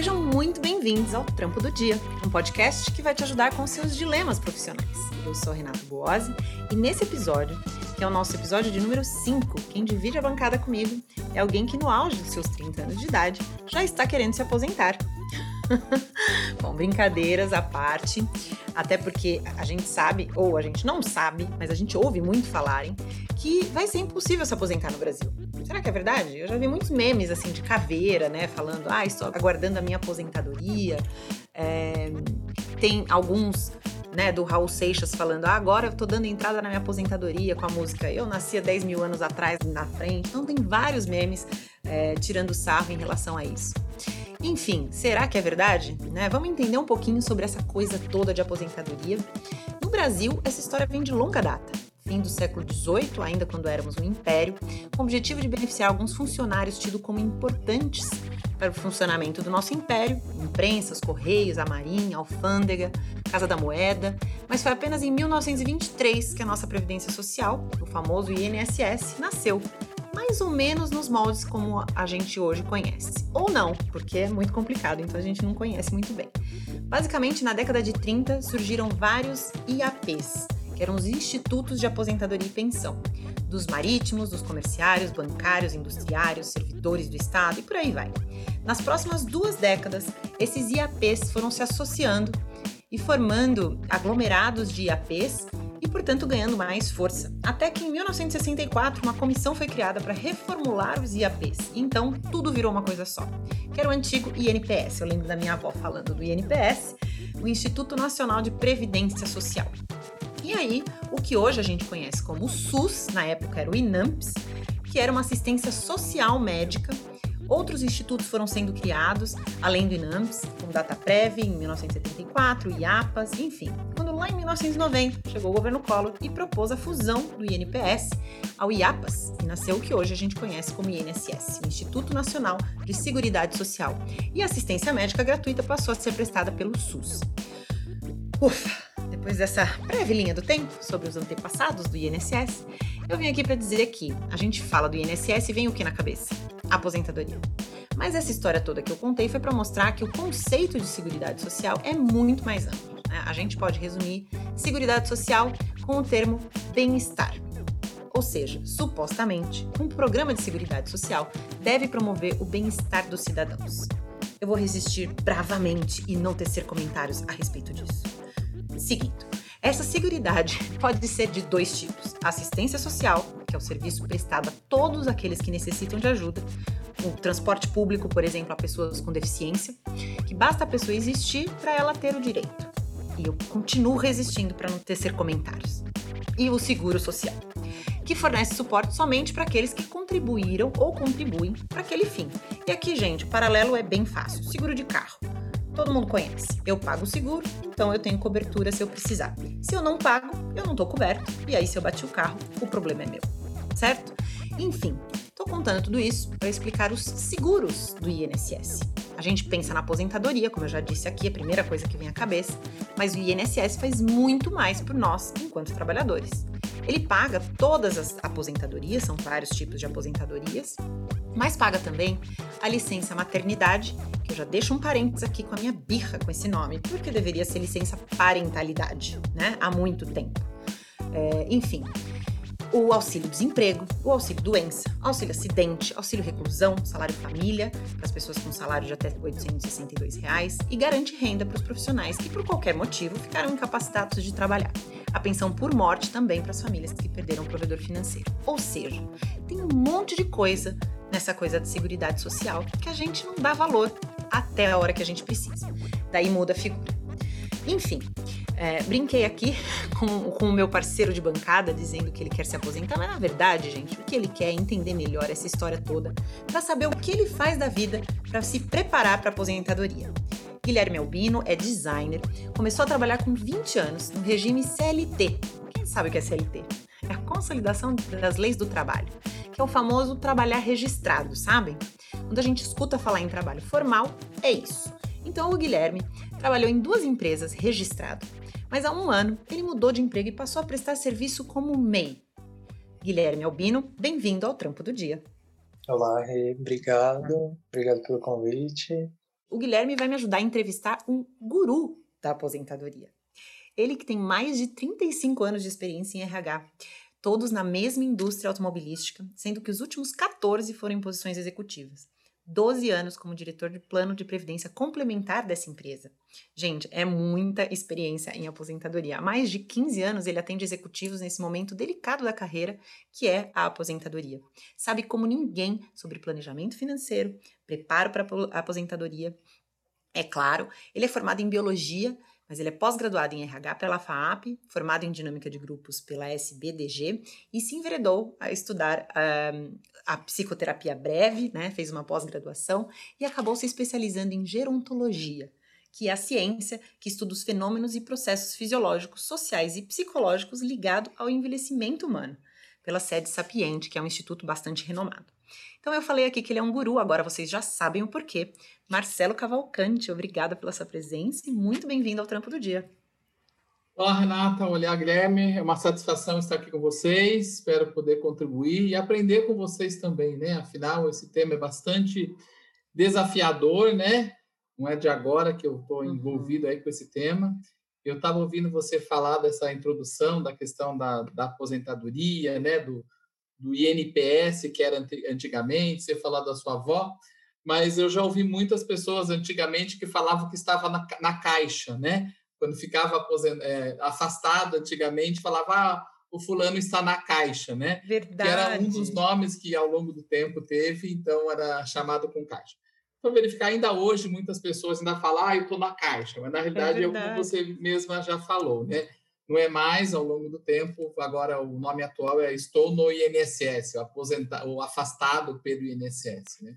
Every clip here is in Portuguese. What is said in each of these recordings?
Sejam muito bem-vindos ao Trampo do Dia, um podcast que vai te ajudar com seus dilemas profissionais. Eu sou Renato Boazzi e nesse episódio, que é o nosso episódio de número 5, quem divide a bancada comigo é alguém que no auge dos seus 30 anos de idade já está querendo se aposentar. Bom, brincadeiras à parte, até porque a gente sabe, ou a gente não sabe, mas a gente ouve muito falarem, que vai ser impossível se aposentar no Brasil. Será que é verdade? Eu já vi muitos memes assim de caveira, né? Falando, ah, estou aguardando a minha aposentadoria. É, tem alguns né, do Raul Seixas falando, ah, agora eu tô dando entrada na minha aposentadoria com a música Eu Nasci há 10 mil anos atrás na frente. Então tem vários memes é, tirando sarro em relação a isso. Enfim, será que é verdade? Né? Vamos entender um pouquinho sobre essa coisa toda de aposentadoria. No Brasil, essa história vem de longa data. Fim do século XVIII, ainda quando éramos um império, com o objetivo de beneficiar alguns funcionários tidos como importantes para o funcionamento do nosso império, imprensas, correios, a marinha, a alfândega, Casa da Moeda, mas foi apenas em 1923 que a nossa Previdência Social, o famoso INSS, nasceu, mais ou menos nos moldes como a gente hoje conhece. Ou não, porque é muito complicado, então a gente não conhece muito bem. Basicamente, na década de 30 surgiram vários IAPs, que eram os Institutos de Aposentadoria e Pensão, dos marítimos, dos comerciários, bancários, industriários, servidores do Estado e por aí vai. Nas próximas duas décadas, esses IAPs foram se associando e formando aglomerados de IAPs e, portanto, ganhando mais força. Até que em 1964, uma comissão foi criada para reformular os IAPs. Então, tudo virou uma coisa só, que era o antigo INPS. Eu lembro da minha avó falando do INPS, o Instituto Nacional de Previdência Social. E aí, o que hoje a gente conhece como SUS, na época era o INAMPS, que era uma assistência social médica Outros institutos foram sendo criados, além do INAMPS, como DataPrev em 1974, IAPAS, enfim. Quando lá em 1990 chegou o governo Collor e propôs a fusão do INPS ao IAPAS, e nasceu o que hoje a gente conhece como INSS, Instituto Nacional de Seguridade Social. E assistência médica gratuita passou a ser prestada pelo SUS. Ufa! Depois dessa breve linha do tempo sobre os antepassados do INSS, eu vim aqui para dizer que a gente fala do INSS e vem o que na cabeça? Aposentadoria. Mas essa história toda que eu contei foi para mostrar que o conceito de seguridade social é muito mais amplo. Né? A gente pode resumir seguridade social com o termo bem-estar. Ou seja, supostamente, um programa de seguridade social deve promover o bem-estar dos cidadãos. Eu vou resistir bravamente e não tecer comentários a respeito disso. Seguindo, essa seguridade pode ser de dois tipos: assistência social, que é o serviço prestado a todos aqueles que necessitam de ajuda, o transporte público, por exemplo, a pessoas com deficiência, que basta a pessoa existir para ela ter o direito. E eu continuo resistindo para não tecer comentários. E o seguro social, que fornece suporte somente para aqueles que contribuíram ou contribuem para aquele fim. E aqui, gente, o paralelo é bem fácil: seguro de carro todo mundo conhece. Eu pago o seguro, então eu tenho cobertura se eu precisar. Se eu não pago, eu não tô coberto. E aí, se eu bati o carro, o problema é meu. Certo? Enfim, tô contando tudo isso para explicar os seguros do INSS. A gente pensa na aposentadoria, como eu já disse aqui, a primeira coisa que vem à cabeça, mas o INSS faz muito mais por nós enquanto trabalhadores. Ele paga todas as aposentadorias, são vários tipos de aposentadorias, mas paga também a licença maternidade, que eu já deixo um parênteses aqui com a minha birra com esse nome, porque deveria ser licença parentalidade, né? Há muito tempo. É, enfim, o auxílio desemprego, o auxílio doença, auxílio acidente, auxílio reclusão, salário família para as pessoas com salário de até 862 reais, e garante renda para os profissionais que por qualquer motivo ficaram incapacitados de trabalhar. A pensão por morte também para as famílias que perderam o provedor financeiro. Ou seja, tem um monte de coisa nessa coisa de seguridade social que a gente não dá valor até a hora que a gente precisa. Daí muda a figura. Enfim, é, brinquei aqui com, com o meu parceiro de bancada dizendo que ele quer se aposentar, mas na verdade, gente, o que ele quer é entender melhor essa história toda para saber o que ele faz da vida para se preparar para a aposentadoria. Guilherme Albino é designer, começou a trabalhar com 20 anos no regime CLT. Quem sabe o que é CLT? É a consolidação das leis do trabalho que é o famoso trabalhar registrado, sabem? Quando a gente escuta falar em trabalho formal, é isso. Então o Guilherme trabalhou em duas empresas registrado, mas há um ano ele mudou de emprego e passou a prestar serviço como MEI. Guilherme Albino, bem-vindo ao Trampo do Dia. Olá, Rê, obrigado. Obrigado pelo convite. o Guilherme vai me ajudar a entrevistar um guru da aposentadoria. Ele que tem mais de 35 anos de experiência em RH, todos na mesma indústria automobilística, sendo que os últimos 14 foram em posições executivas. 12 anos como diretor de plano de previdência complementar dessa empresa. Gente, é muita experiência em aposentadoria. Há mais de 15 anos ele atende executivos nesse momento delicado da carreira, que é a aposentadoria. Sabe como ninguém sobre planejamento financeiro, preparo para a aposentadoria. É claro, ele é formado em biologia mas ele é pós-graduado em RH pela FAAP, formado em dinâmica de grupos pela SBDG e se enveredou a estudar uh, a psicoterapia breve, né? Fez uma pós-graduação e acabou se especializando em gerontologia, que é a ciência que estuda os fenômenos e processos fisiológicos, sociais e psicológicos ligados ao envelhecimento humano, pela sede Sapiente, que é um instituto bastante renomado. Então eu falei aqui que ele é um guru, agora vocês já sabem o porquê. Marcelo Cavalcante, obrigada pela sua presença e muito bem-vindo ao Trampo do Dia. Olá, Renata. Olá, Guilherme. É uma satisfação estar aqui com vocês. Espero poder contribuir e aprender com vocês também, né? Afinal, esse tema é bastante desafiador, né? Não é de agora que eu estou uhum. envolvido aí com esse tema. Eu estava ouvindo você falar dessa introdução da questão da, da aposentadoria, né? Do, do INPS, que era antigamente, você falar da sua avó, mas eu já ouvi muitas pessoas antigamente que falavam que estava na, na caixa, né? Quando ficava é, afastado antigamente, falava ah, o fulano está na caixa, né? Verdade. Que era um dos nomes que ao longo do tempo teve, então era chamado com caixa. Para verificar, ainda hoje muitas pessoas ainda falam, ah, eu estou na caixa, mas na realidade é, é o que você mesma já falou, né? Não é mais ao longo do tempo, agora o nome atual é Estou no INSS, o, aposentado, o afastado pelo INSS. Né?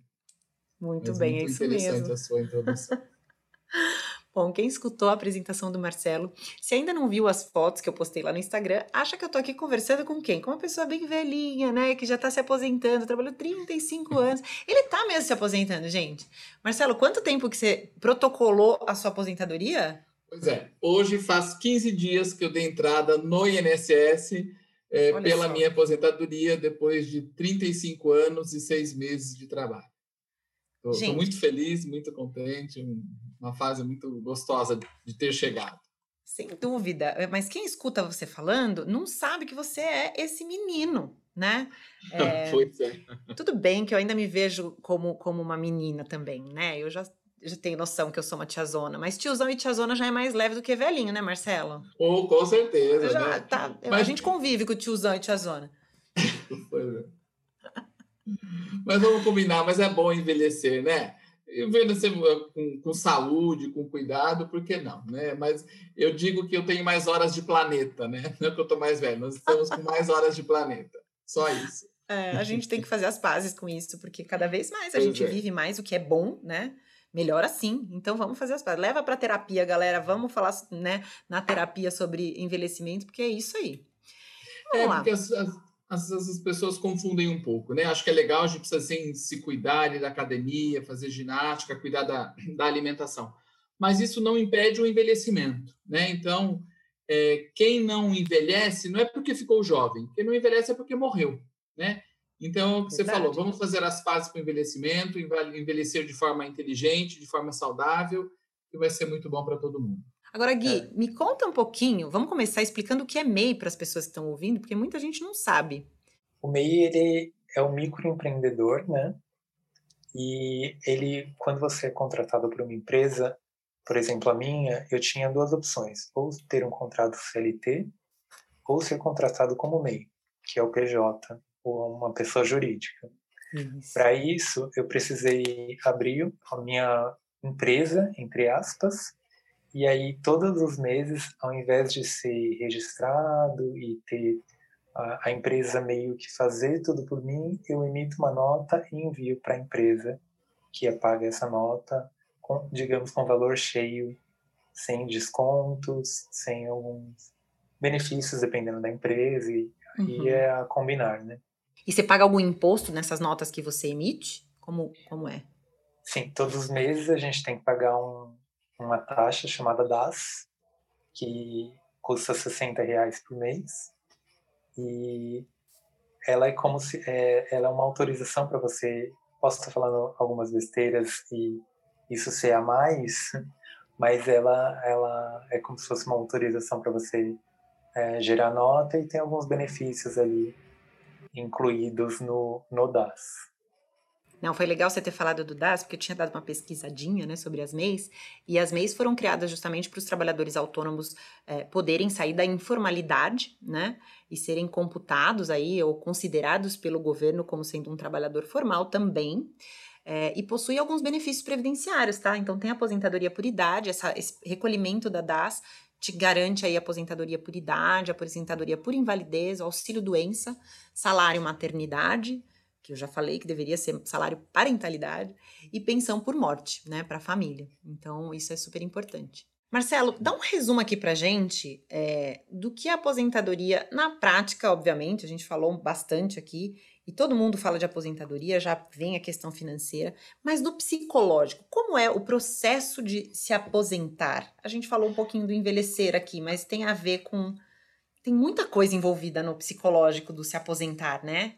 Muito Mas bem, muito é isso mesmo. interessante a sua introdução. Bom, quem escutou a apresentação do Marcelo, se ainda não viu as fotos que eu postei lá no Instagram, acha que eu tô aqui conversando com quem? Com uma pessoa bem velhinha, né? Que já tá se aposentando, trabalhou 35 anos. Ele tá mesmo se aposentando, gente. Marcelo, quanto tempo que você protocolou a sua aposentadoria? Pois é, hoje faz 15 dias que eu dei entrada no INSS é, pela só. minha aposentadoria depois de 35 anos e seis meses de trabalho. Estou muito feliz, muito contente, uma fase muito gostosa de ter chegado. Sem dúvida, mas quem escuta você falando não sabe que você é esse menino, né? É, pois é. Tudo bem que eu ainda me vejo como, como uma menina também, né? Eu já já tenho noção que eu sou uma tiazona, mas tiozão e tiazona já é mais leve do que velhinho, né, Marcelo? Oh, com certeza, já, né? Tá, mas... A gente convive com tiozão e tiazona. pois é. Mas vamos combinar, mas é bom envelhecer, né? Envelhecer com, com saúde, com cuidado, por que não, né? Mas eu digo que eu tenho mais horas de planeta, né? Não é que eu tô mais velho, nós estamos com mais horas de planeta. Só isso. É, a gente tem que fazer as pazes com isso, porque cada vez mais a pois gente é. vive mais, o que é bom, né? Melhor assim. Então vamos fazer as pazes. Leva para terapia, galera. Vamos falar, né, na terapia sobre envelhecimento, porque é isso aí. Vamos é, lá. porque as, as, as, pessoas confundem um pouco, né? Acho que é legal, a gente precisa assim, se cuidar, ir da academia, fazer ginástica, cuidar da, da alimentação. Mas isso não impede o envelhecimento, né? Então, é, quem não envelhece não é porque ficou jovem, quem não envelhece é porque morreu, né? Então, o que você falou, vamos fazer as pazes com o envelhecimento, envelhecer de forma inteligente, de forma saudável, que vai ser muito bom para todo mundo. Agora, Gui, é. me conta um pouquinho, vamos começar explicando o que é MEI para as pessoas que estão ouvindo, porque muita gente não sabe. O MEI, ele é um microempreendedor, né? E ele, quando você é contratado por uma empresa, por exemplo, a minha, eu tinha duas opções: ou ter um contrato CLT, ou ser contratado como MEI, que é o PJ, uma pessoa jurídica. Para isso, eu precisei abrir a minha empresa, entre aspas, e aí todos os meses, ao invés de ser registrado e ter a, a empresa meio que fazer tudo por mim, eu emito uma nota e envio para a empresa que paga essa nota, com, digamos, com valor cheio, sem descontos, sem alguns benefícios, dependendo da empresa, e, uhum. e é a combinar, né? E você paga algum imposto nessas notas que você emite? Como, como é? Sim, todos os meses a gente tem que pagar um, uma taxa chamada DAS, que custa 60 reais por mês. E ela é como se é, ela é uma autorização para você. Posso estar falando algumas besteiras e, isso ser a mais, mas ela, ela é como se fosse uma autorização para você é, gerar nota e tem alguns benefícios ali incluídos no, no DAS. Não, foi legal você ter falado do DAS, porque eu tinha dado uma pesquisadinha né, sobre as MEIs, e as MEIs foram criadas justamente para os trabalhadores autônomos é, poderem sair da informalidade, né, e serem computados aí, ou considerados pelo governo como sendo um trabalhador formal também, é, e possui alguns benefícios previdenciários, tá? Então tem aposentadoria por idade, essa, esse recolhimento da DAS te garante aí aposentadoria por idade, aposentadoria por invalidez, auxílio doença, salário maternidade, que eu já falei que deveria ser salário parentalidade, e pensão por morte, né, para a família. Então, isso é super importante. Marcelo, dá um resumo aqui para gente é, do que a aposentadoria, na prática, obviamente, a gente falou bastante aqui, e todo mundo fala de aposentadoria, já vem a questão financeira, mas do psicológico, como é o processo de se aposentar? A gente falou um pouquinho do envelhecer aqui, mas tem a ver com. Tem muita coisa envolvida no psicológico do se aposentar, né?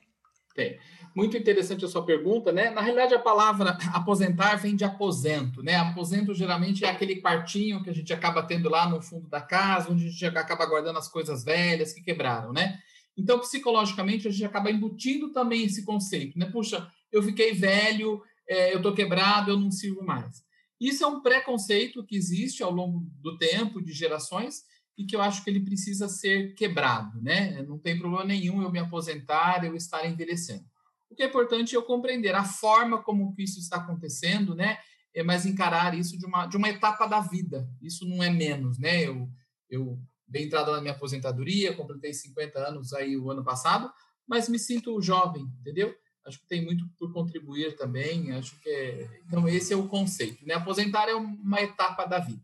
Tem. Muito interessante a sua pergunta, né? Na realidade, a palavra aposentar vem de aposento, né? Aposento geralmente é aquele quartinho que a gente acaba tendo lá no fundo da casa, onde a gente acaba guardando as coisas velhas que quebraram, né? Então, psicologicamente, a gente acaba embutindo também esse conceito, né? Puxa, eu fiquei velho, é, eu estou quebrado, eu não sirvo mais. Isso é um preconceito que existe ao longo do tempo, de gerações, e que eu acho que ele precisa ser quebrado, né? Não tem problema nenhum eu me aposentar, eu estar envelhecendo. O que é importante é eu compreender a forma como que isso está acontecendo, né? É mais encarar isso de uma, de uma etapa da vida. Isso não é menos, né? Eu, eu dei entrada na minha aposentadoria, completei 50 anos aí o ano passado, mas me sinto jovem, entendeu? Acho que tem muito por contribuir também. Acho que é... então esse é o conceito, né? Aposentar é uma etapa da vida.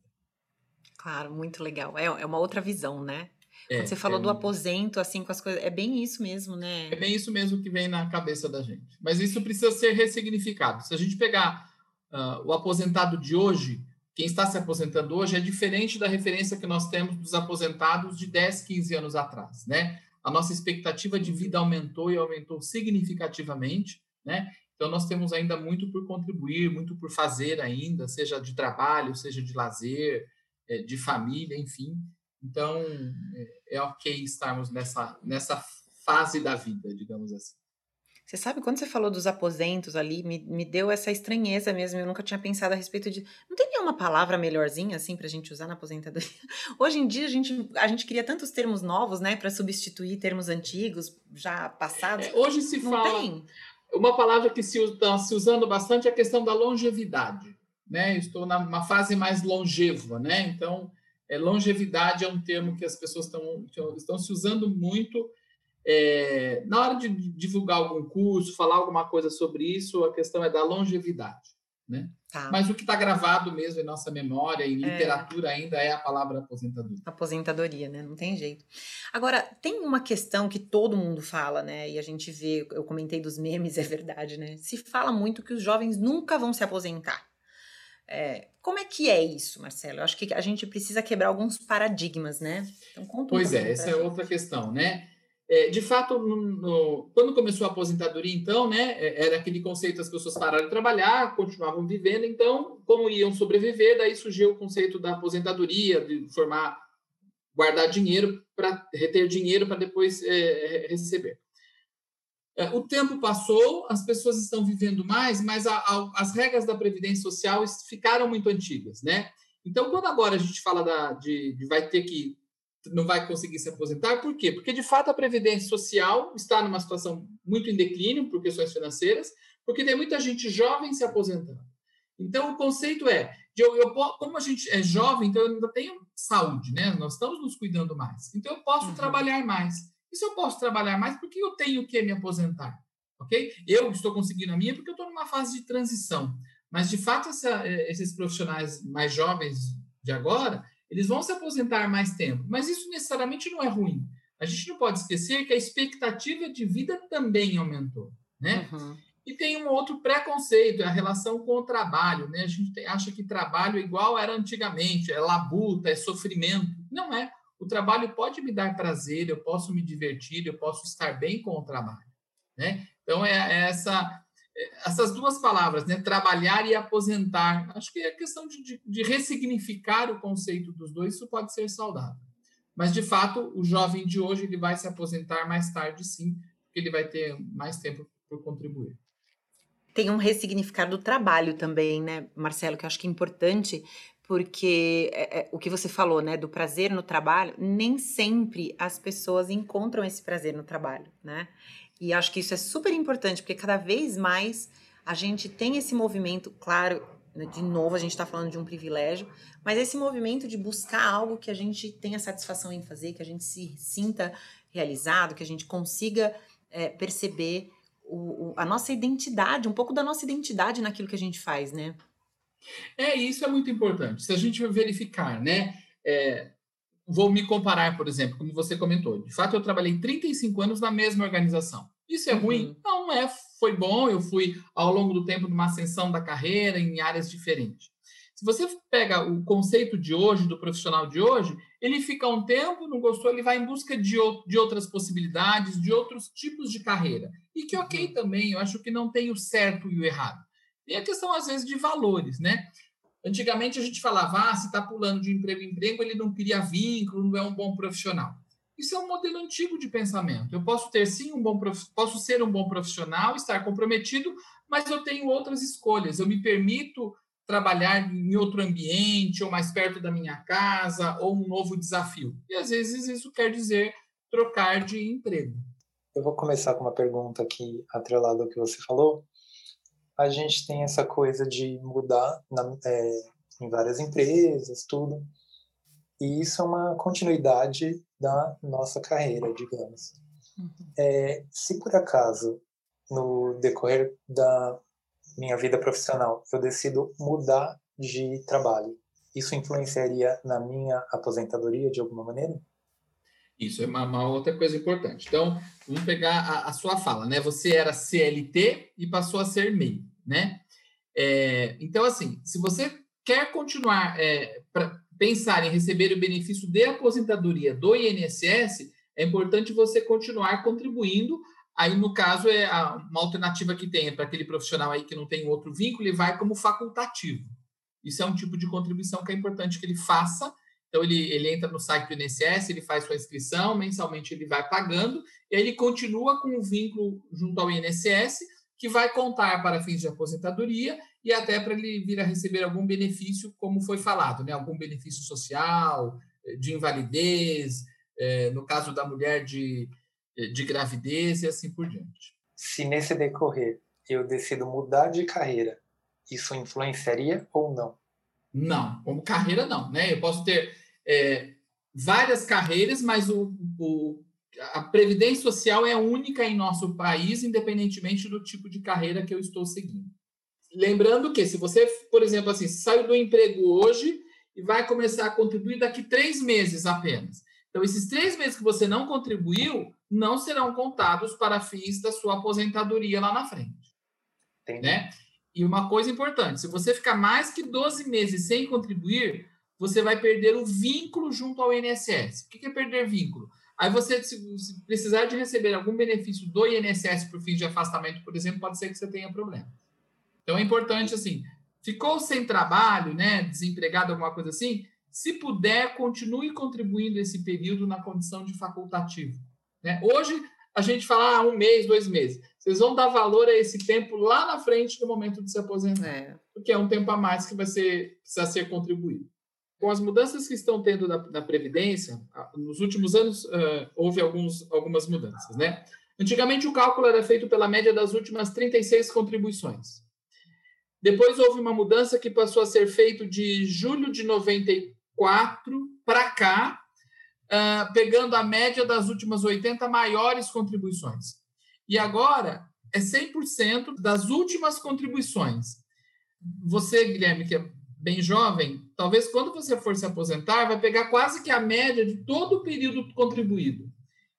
Claro, muito legal. É, é uma outra visão, né? É, Quando você falou é do aposento, assim, com as coisas. É bem isso mesmo, né? É bem isso mesmo que vem na cabeça da gente. Mas isso precisa ser ressignificado. Se a gente pegar uh, o aposentado de hoje, quem está se aposentando hoje é diferente da referência que nós temos dos aposentados de 10, 15 anos atrás, né? A nossa expectativa de vida aumentou e aumentou significativamente, né? Então nós temos ainda muito por contribuir, muito por fazer ainda, seja de trabalho, seja de lazer, eh, de família, enfim. Então, é, é ok estarmos nessa, nessa fase da vida, digamos assim. Você sabe, quando você falou dos aposentos ali, me, me deu essa estranheza mesmo. Eu nunca tinha pensado a respeito de. Não tem nenhuma palavra melhorzinha assim para a gente usar na aposentadoria? Hoje em dia a gente, a gente cria tantos termos novos, né, para substituir termos antigos, já passados. É, hoje se Não fala. Tem. Uma palavra que se está se usando bastante é a questão da longevidade. Né? estou numa fase mais longeva, né? Então, é, longevidade é um termo que as pessoas estão, estão se usando muito. É, na hora de divulgar algum curso, falar alguma coisa sobre isso, a questão é da longevidade. Né? Tá. Mas o que está gravado mesmo em nossa memória, em é. literatura é. ainda, é a palavra aposentadoria. Aposentadoria, né? Não tem jeito. Agora, tem uma questão que todo mundo fala, né? E a gente vê, eu comentei dos memes, é verdade, né? Se fala muito que os jovens nunca vão se aposentar. É, como é que é isso, Marcelo? Eu acho que a gente precisa quebrar alguns paradigmas, né? Então, conta pois é, essa é outra questão, né? É, de fato, no, quando começou a aposentadoria, então, né, é, era aquele conceito as pessoas pararam de trabalhar, continuavam vivendo, então, como iam sobreviver, daí surgiu o conceito da aposentadoria, de formar, guardar dinheiro para reter dinheiro para depois é, receber. É, o tempo passou, as pessoas estão vivendo mais, mas a, a, as regras da Previdência Social ficaram muito antigas, né? Então, quando agora a gente fala da, de, de vai ter que não vai conseguir se aposentar, por quê? Porque, de fato, a Previdência Social está numa situação muito em declínio por questões financeiras, porque tem muita gente jovem se aposentando. Então, o conceito é, eu, eu, como a gente é jovem, então eu ainda tenho saúde, né? Nós estamos nos cuidando mais. Então, eu posso uhum. trabalhar mais. E se eu posso trabalhar mais, por que eu tenho que me aposentar? Ok? Eu estou conseguindo a minha porque eu estou numa fase de transição. Mas, de fato, essa, eh, esses profissionais mais jovens de agora, eles vão se aposentar mais tempo. Mas isso necessariamente não é ruim. A gente não pode esquecer que a expectativa de vida também aumentou, né? Uhum. E tem um outro preconceito, é a relação com o trabalho, né? A gente acha que trabalho é igual era antigamente, é labuta, é sofrimento. Não é. O trabalho pode me dar prazer, eu posso me divertir, eu posso estar bem com o trabalho, né? Então é, é essa essas duas palavras, né? Trabalhar e aposentar. Acho que é questão de, de, de ressignificar o conceito dos dois, isso pode ser saudável. Mas, de fato, o jovem de hoje ele vai se aposentar mais tarde, sim, porque ele vai ter mais tempo por contribuir. Tem um ressignificar do trabalho também, né, Marcelo, que eu acho que é importante, porque é, é, o que você falou, né, do prazer no trabalho, nem sempre as pessoas encontram esse prazer no trabalho, né? E acho que isso é super importante, porque cada vez mais a gente tem esse movimento, claro, né, de novo a gente está falando de um privilégio, mas esse movimento de buscar algo que a gente tenha satisfação em fazer, que a gente se sinta realizado, que a gente consiga é, perceber o, o, a nossa identidade, um pouco da nossa identidade naquilo que a gente faz, né? É, isso é muito importante. Se a gente verificar, né? É, vou me comparar, por exemplo, como você comentou. De fato, eu trabalhei 35 anos na mesma organização. Isso é uhum. ruim? Não, não é. Foi bom. Eu fui, ao longo do tempo, numa ascensão da carreira em áreas diferentes. Se você pega o conceito de hoje, do profissional de hoje, ele fica um tempo, não gostou, ele vai em busca de, de outras possibilidades, de outros tipos de carreira. E que ok uhum. também, eu acho que não tem o certo e o errado. E a questão, às vezes, de valores, né? Antigamente a gente falava, ah, se está pulando de emprego em emprego, ele não cria vínculo, não é um bom profissional. Isso é um modelo antigo de pensamento. Eu posso ter sim um bom posso ser um bom profissional, estar comprometido, mas eu tenho outras escolhas. Eu me permito trabalhar em outro ambiente, ou mais perto da minha casa, ou um novo desafio. E às vezes isso quer dizer trocar de emprego. Eu vou começar com uma pergunta aqui atrelada ao que você falou a gente tem essa coisa de mudar na, é, em várias empresas, tudo. E isso é uma continuidade da nossa carreira, digamos. Uhum. É, se por acaso, no decorrer da minha vida profissional, eu decido mudar de trabalho, isso influenciaria na minha aposentadoria de alguma maneira? Isso é uma, uma, outra coisa importante. Então, vamos pegar a, a, sua fala, né? Você era CLT e passou a ser MEI né? É, então, assim, se você quer continuar é, pensar em receber o benefício de aposentadoria do INSS, é importante você continuar contribuindo. Aí, no caso, é uma alternativa que tem é para aquele profissional aí que não tem outro vínculo, ele vai como facultativo. Isso é um tipo de contribuição que é importante que ele faça. Então, ele, ele entra no site do INSS, ele faz sua inscrição, mensalmente ele vai pagando, e aí ele continua com o vínculo junto ao INSS, que vai contar para fins de aposentadoria e até para ele vir a receber algum benefício, como foi falado, né? algum benefício social, eh, de invalidez, é, no caso da mulher de, eh, de gravidez e assim por diante. Se nesse decorrer eu decido mudar de carreira, isso influenciaria ou não? Não, como carreira não, né? Eu posso ter é, várias carreiras, mas o, o a previdência social é única em nosso país, independentemente do tipo de carreira que eu estou seguindo. Lembrando que, se você, por exemplo, assim, saiu do emprego hoje e vai começar a contribuir daqui três meses apenas. Então, esses três meses que você não contribuiu não serão contados para fins da sua aposentadoria lá na frente. Né? E uma coisa importante: se você ficar mais que 12 meses sem contribuir, você vai perder o vínculo junto ao INSS. O que é perder vínculo? Aí você, se, precisar de receber algum benefício do INSS por fim de afastamento, por exemplo, pode ser que você tenha problema. Então é importante assim, ficou sem trabalho, né, desempregado, alguma coisa assim, se puder, continue contribuindo esse período na condição de facultativo. Né? Hoje a gente fala ah, um mês, dois meses. Vocês vão dar valor a esse tempo lá na frente no momento de se aposentar, é. porque é um tempo a mais que vai ser precisa ser contribuído com as mudanças que estão tendo na, na Previdência, nos últimos anos uh, houve alguns, algumas mudanças, né? Antigamente o cálculo era feito pela média das últimas 36 contribuições. Depois houve uma mudança que passou a ser feito de julho de 94 para cá, uh, pegando a média das últimas 80 maiores contribuições. E agora é 100% das últimas contribuições. Você, Guilherme, que é bem jovem, talvez quando você for se aposentar, vai pegar quase que a média de todo o período contribuído.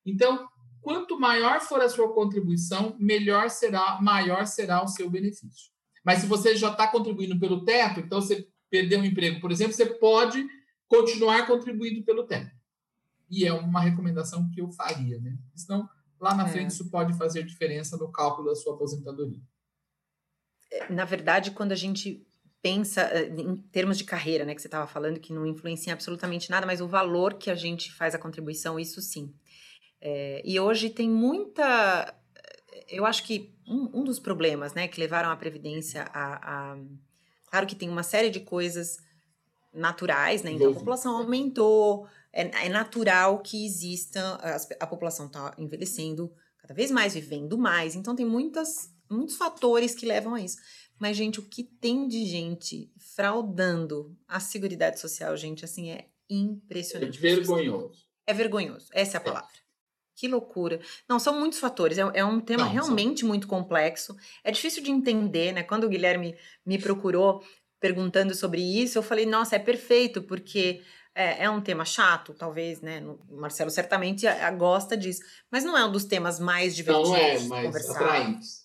Então, quanto maior for a sua contribuição, melhor será, maior será o seu benefício. Mas se você já está contribuindo pelo teto, então você perdeu um emprego, por exemplo, você pode continuar contribuindo pelo teto. E é uma recomendação que eu faria, né? Senão, lá na é. frente, isso pode fazer diferença no cálculo da sua aposentadoria. na verdade, quando a gente pensa eh, em termos de carreira, né, que você estava falando, que não influencia absolutamente nada, mas o valor que a gente faz a contribuição, isso sim. É, e hoje tem muita. Eu acho que um, um, dos problemas né, que levaram a Previdência a, a. Claro que tem uma série de coisas naturais, né? Então a população aumentou, é, é natural que exista, a, a população está envelhecendo cada vez mais, vivendo mais, então tem muitas, muitos fatores que levam a isso. Mas, gente, o que tem de gente fraudando a Seguridade Social, gente, assim, é impressionante. É vergonhoso. É vergonhoso, essa é a é. palavra. Que loucura. Não, são muitos fatores. É, é um tema Não, realmente são... muito complexo. É difícil de entender, né? Quando o Guilherme me procurou perguntando sobre isso, eu falei, nossa, é perfeito, porque é, é, um tema chato, talvez, né? O Marcelo certamente gosta disso, mas não é um dos temas mais divertidos não é, mas conversar. Atraentes.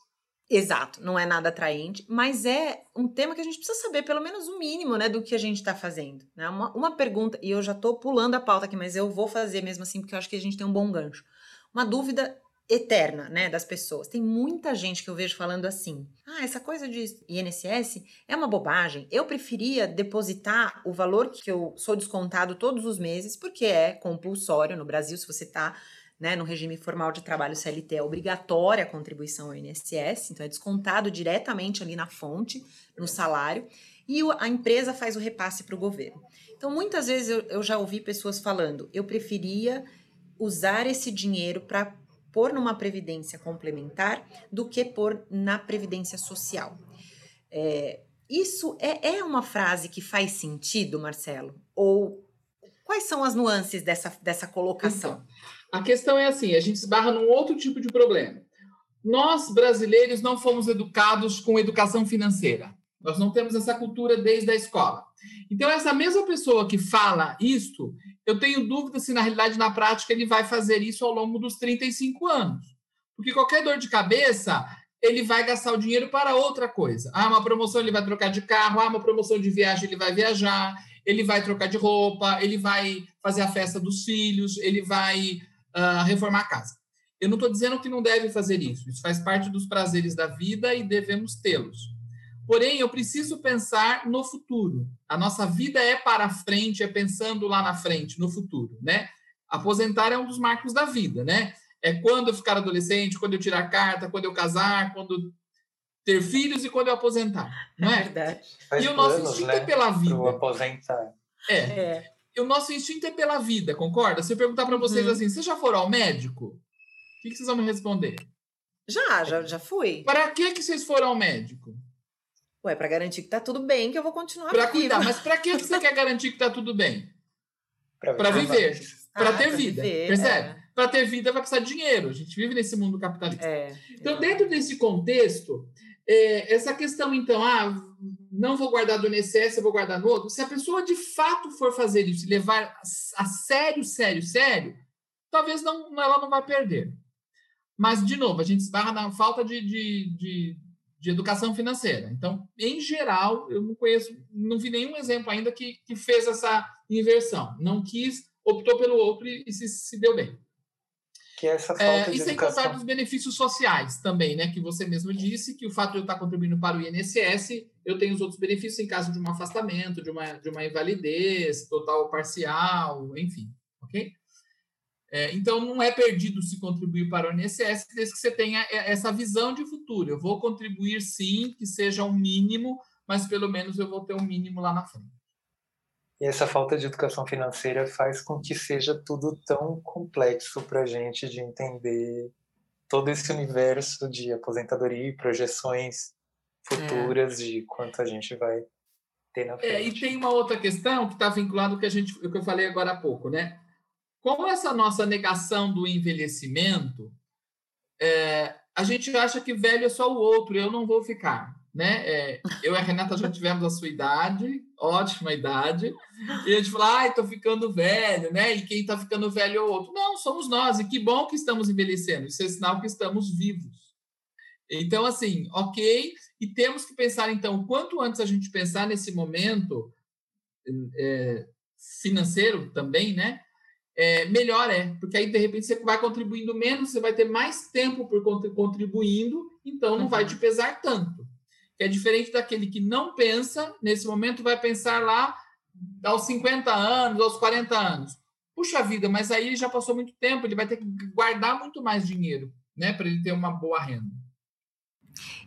Exato, não é nada atraente, mas é um tema que a gente precisa saber, pelo menos o mínimo, né, do que a gente está fazendo. Né? Uma, uma pergunta, e eu já estou pulando a pauta aqui, mas eu vou fazer mesmo assim, porque eu acho que a gente tem um bom gancho. Uma dúvida eterna, né, das pessoas. Tem muita gente que eu vejo falando assim: "Ah, essa coisa de INSS é uma bobagem. Eu preferia depositar o valor que eu sou descontado todos os meses, porque é compulsório no Brasil, se você está né, no regime formal de trabalho CLT é obrigatória a contribuição ao INSS, então é descontado diretamente ali na fonte, no salário, e a empresa faz o repasse para o governo. Então, muitas vezes eu, eu já ouvi pessoas falando, eu preferia usar esse dinheiro para pôr numa previdência complementar do que pôr na previdência social. É, isso é, é uma frase que faz sentido, Marcelo? Ou quais são as nuances dessa, dessa colocação? Então, a questão é assim: a gente esbarra num outro tipo de problema. Nós, brasileiros, não fomos educados com educação financeira. Nós não temos essa cultura desde a escola. Então, essa mesma pessoa que fala isto, eu tenho dúvida se na realidade, na prática, ele vai fazer isso ao longo dos 35 anos. Porque qualquer dor de cabeça, ele vai gastar o dinheiro para outra coisa. Ah, uma promoção ele vai trocar de carro, ah, uma promoção de viagem ele vai viajar, ele vai trocar de roupa, ele vai fazer a festa dos filhos, ele vai uh, reformar a casa. Eu não estou dizendo que não deve fazer isso, isso faz parte dos prazeres da vida e devemos tê-los. Porém, eu preciso pensar no futuro. A nossa vida é para frente, é pensando lá na frente, no futuro, né? Aposentar é um dos marcos da vida, né? É quando eu ficar adolescente, quando eu tirar carta, quando eu casar, quando ter filhos e quando eu aposentar, não é? Verdade. Faz e o nosso planos, instinto é né? é pela vida. aposentar. É. é. E o nosso instinto é pela vida, concorda? Se eu perguntar para vocês uhum. assim, vocês já foram ao médico? O que, que vocês vão me responder? Já, já, já fui. Para que que vocês foram ao médico? Ué, para garantir que tá tudo bem, que eu vou continuar Para cuidar, mas para que você quer garantir que tá tudo bem? Para viver, para ah, ter vida, viver, percebe? É. Para ter vida vai precisar de dinheiro. A gente vive nesse mundo capitalista. É, então, dentro desse contexto, é, essa questão, então, ah, não vou guardar do INSS, eu vou guardar no outro. Se a pessoa de fato for fazer isso, levar a sério, sério, sério, talvez não, ela não vai perder. Mas, de novo, a gente esbarra na falta de, de, de de educação financeira. Então, em geral, eu não conheço, não vi nenhum exemplo ainda que, que fez essa inversão. Não quis, optou pelo outro e, e se, se deu bem. Que é essa é, falta é, de e sem educação. contar dos benefícios sociais também, né? Que você mesmo disse que o fato de eu estar contribuindo para o INSS, eu tenho os outros benefícios em caso de um afastamento, de uma, de uma invalidez, total ou parcial, enfim, ok? É, então, não é perdido se contribuir para o INSS, desde que você tenha essa visão de futuro. Eu vou contribuir sim, que seja um mínimo, mas pelo menos eu vou ter um mínimo lá na frente. E essa falta de educação financeira faz com que seja tudo tão complexo para a gente de entender todo esse universo de aposentadoria e projeções futuras é. de quanto a gente vai ter na frente. É, e tem uma outra questão que está vinculada ao que, a gente, o que eu falei agora há pouco, né? Com essa nossa negação do envelhecimento, é, a gente acha que velho é só o outro, eu não vou ficar. Né? É, eu e a Renata já tivemos a sua idade, ótima idade, e a gente fala, ai, tô ficando velho, né? E quem está ficando velho é o outro. Não, somos nós, e que bom que estamos envelhecendo, isso é sinal que estamos vivos. Então, assim, ok, e temos que pensar, então, quanto antes a gente pensar nesse momento é, financeiro também, né? É, melhor é, porque aí de repente você vai contribuindo menos, você vai ter mais tempo por contribuindo, então não uhum. vai te pesar tanto. que é diferente daquele que não pensa, nesse momento vai pensar lá aos 50 anos, aos 40 anos. Puxa vida, mas aí já passou muito tempo, ele vai ter que guardar muito mais dinheiro, né, para ele ter uma boa renda.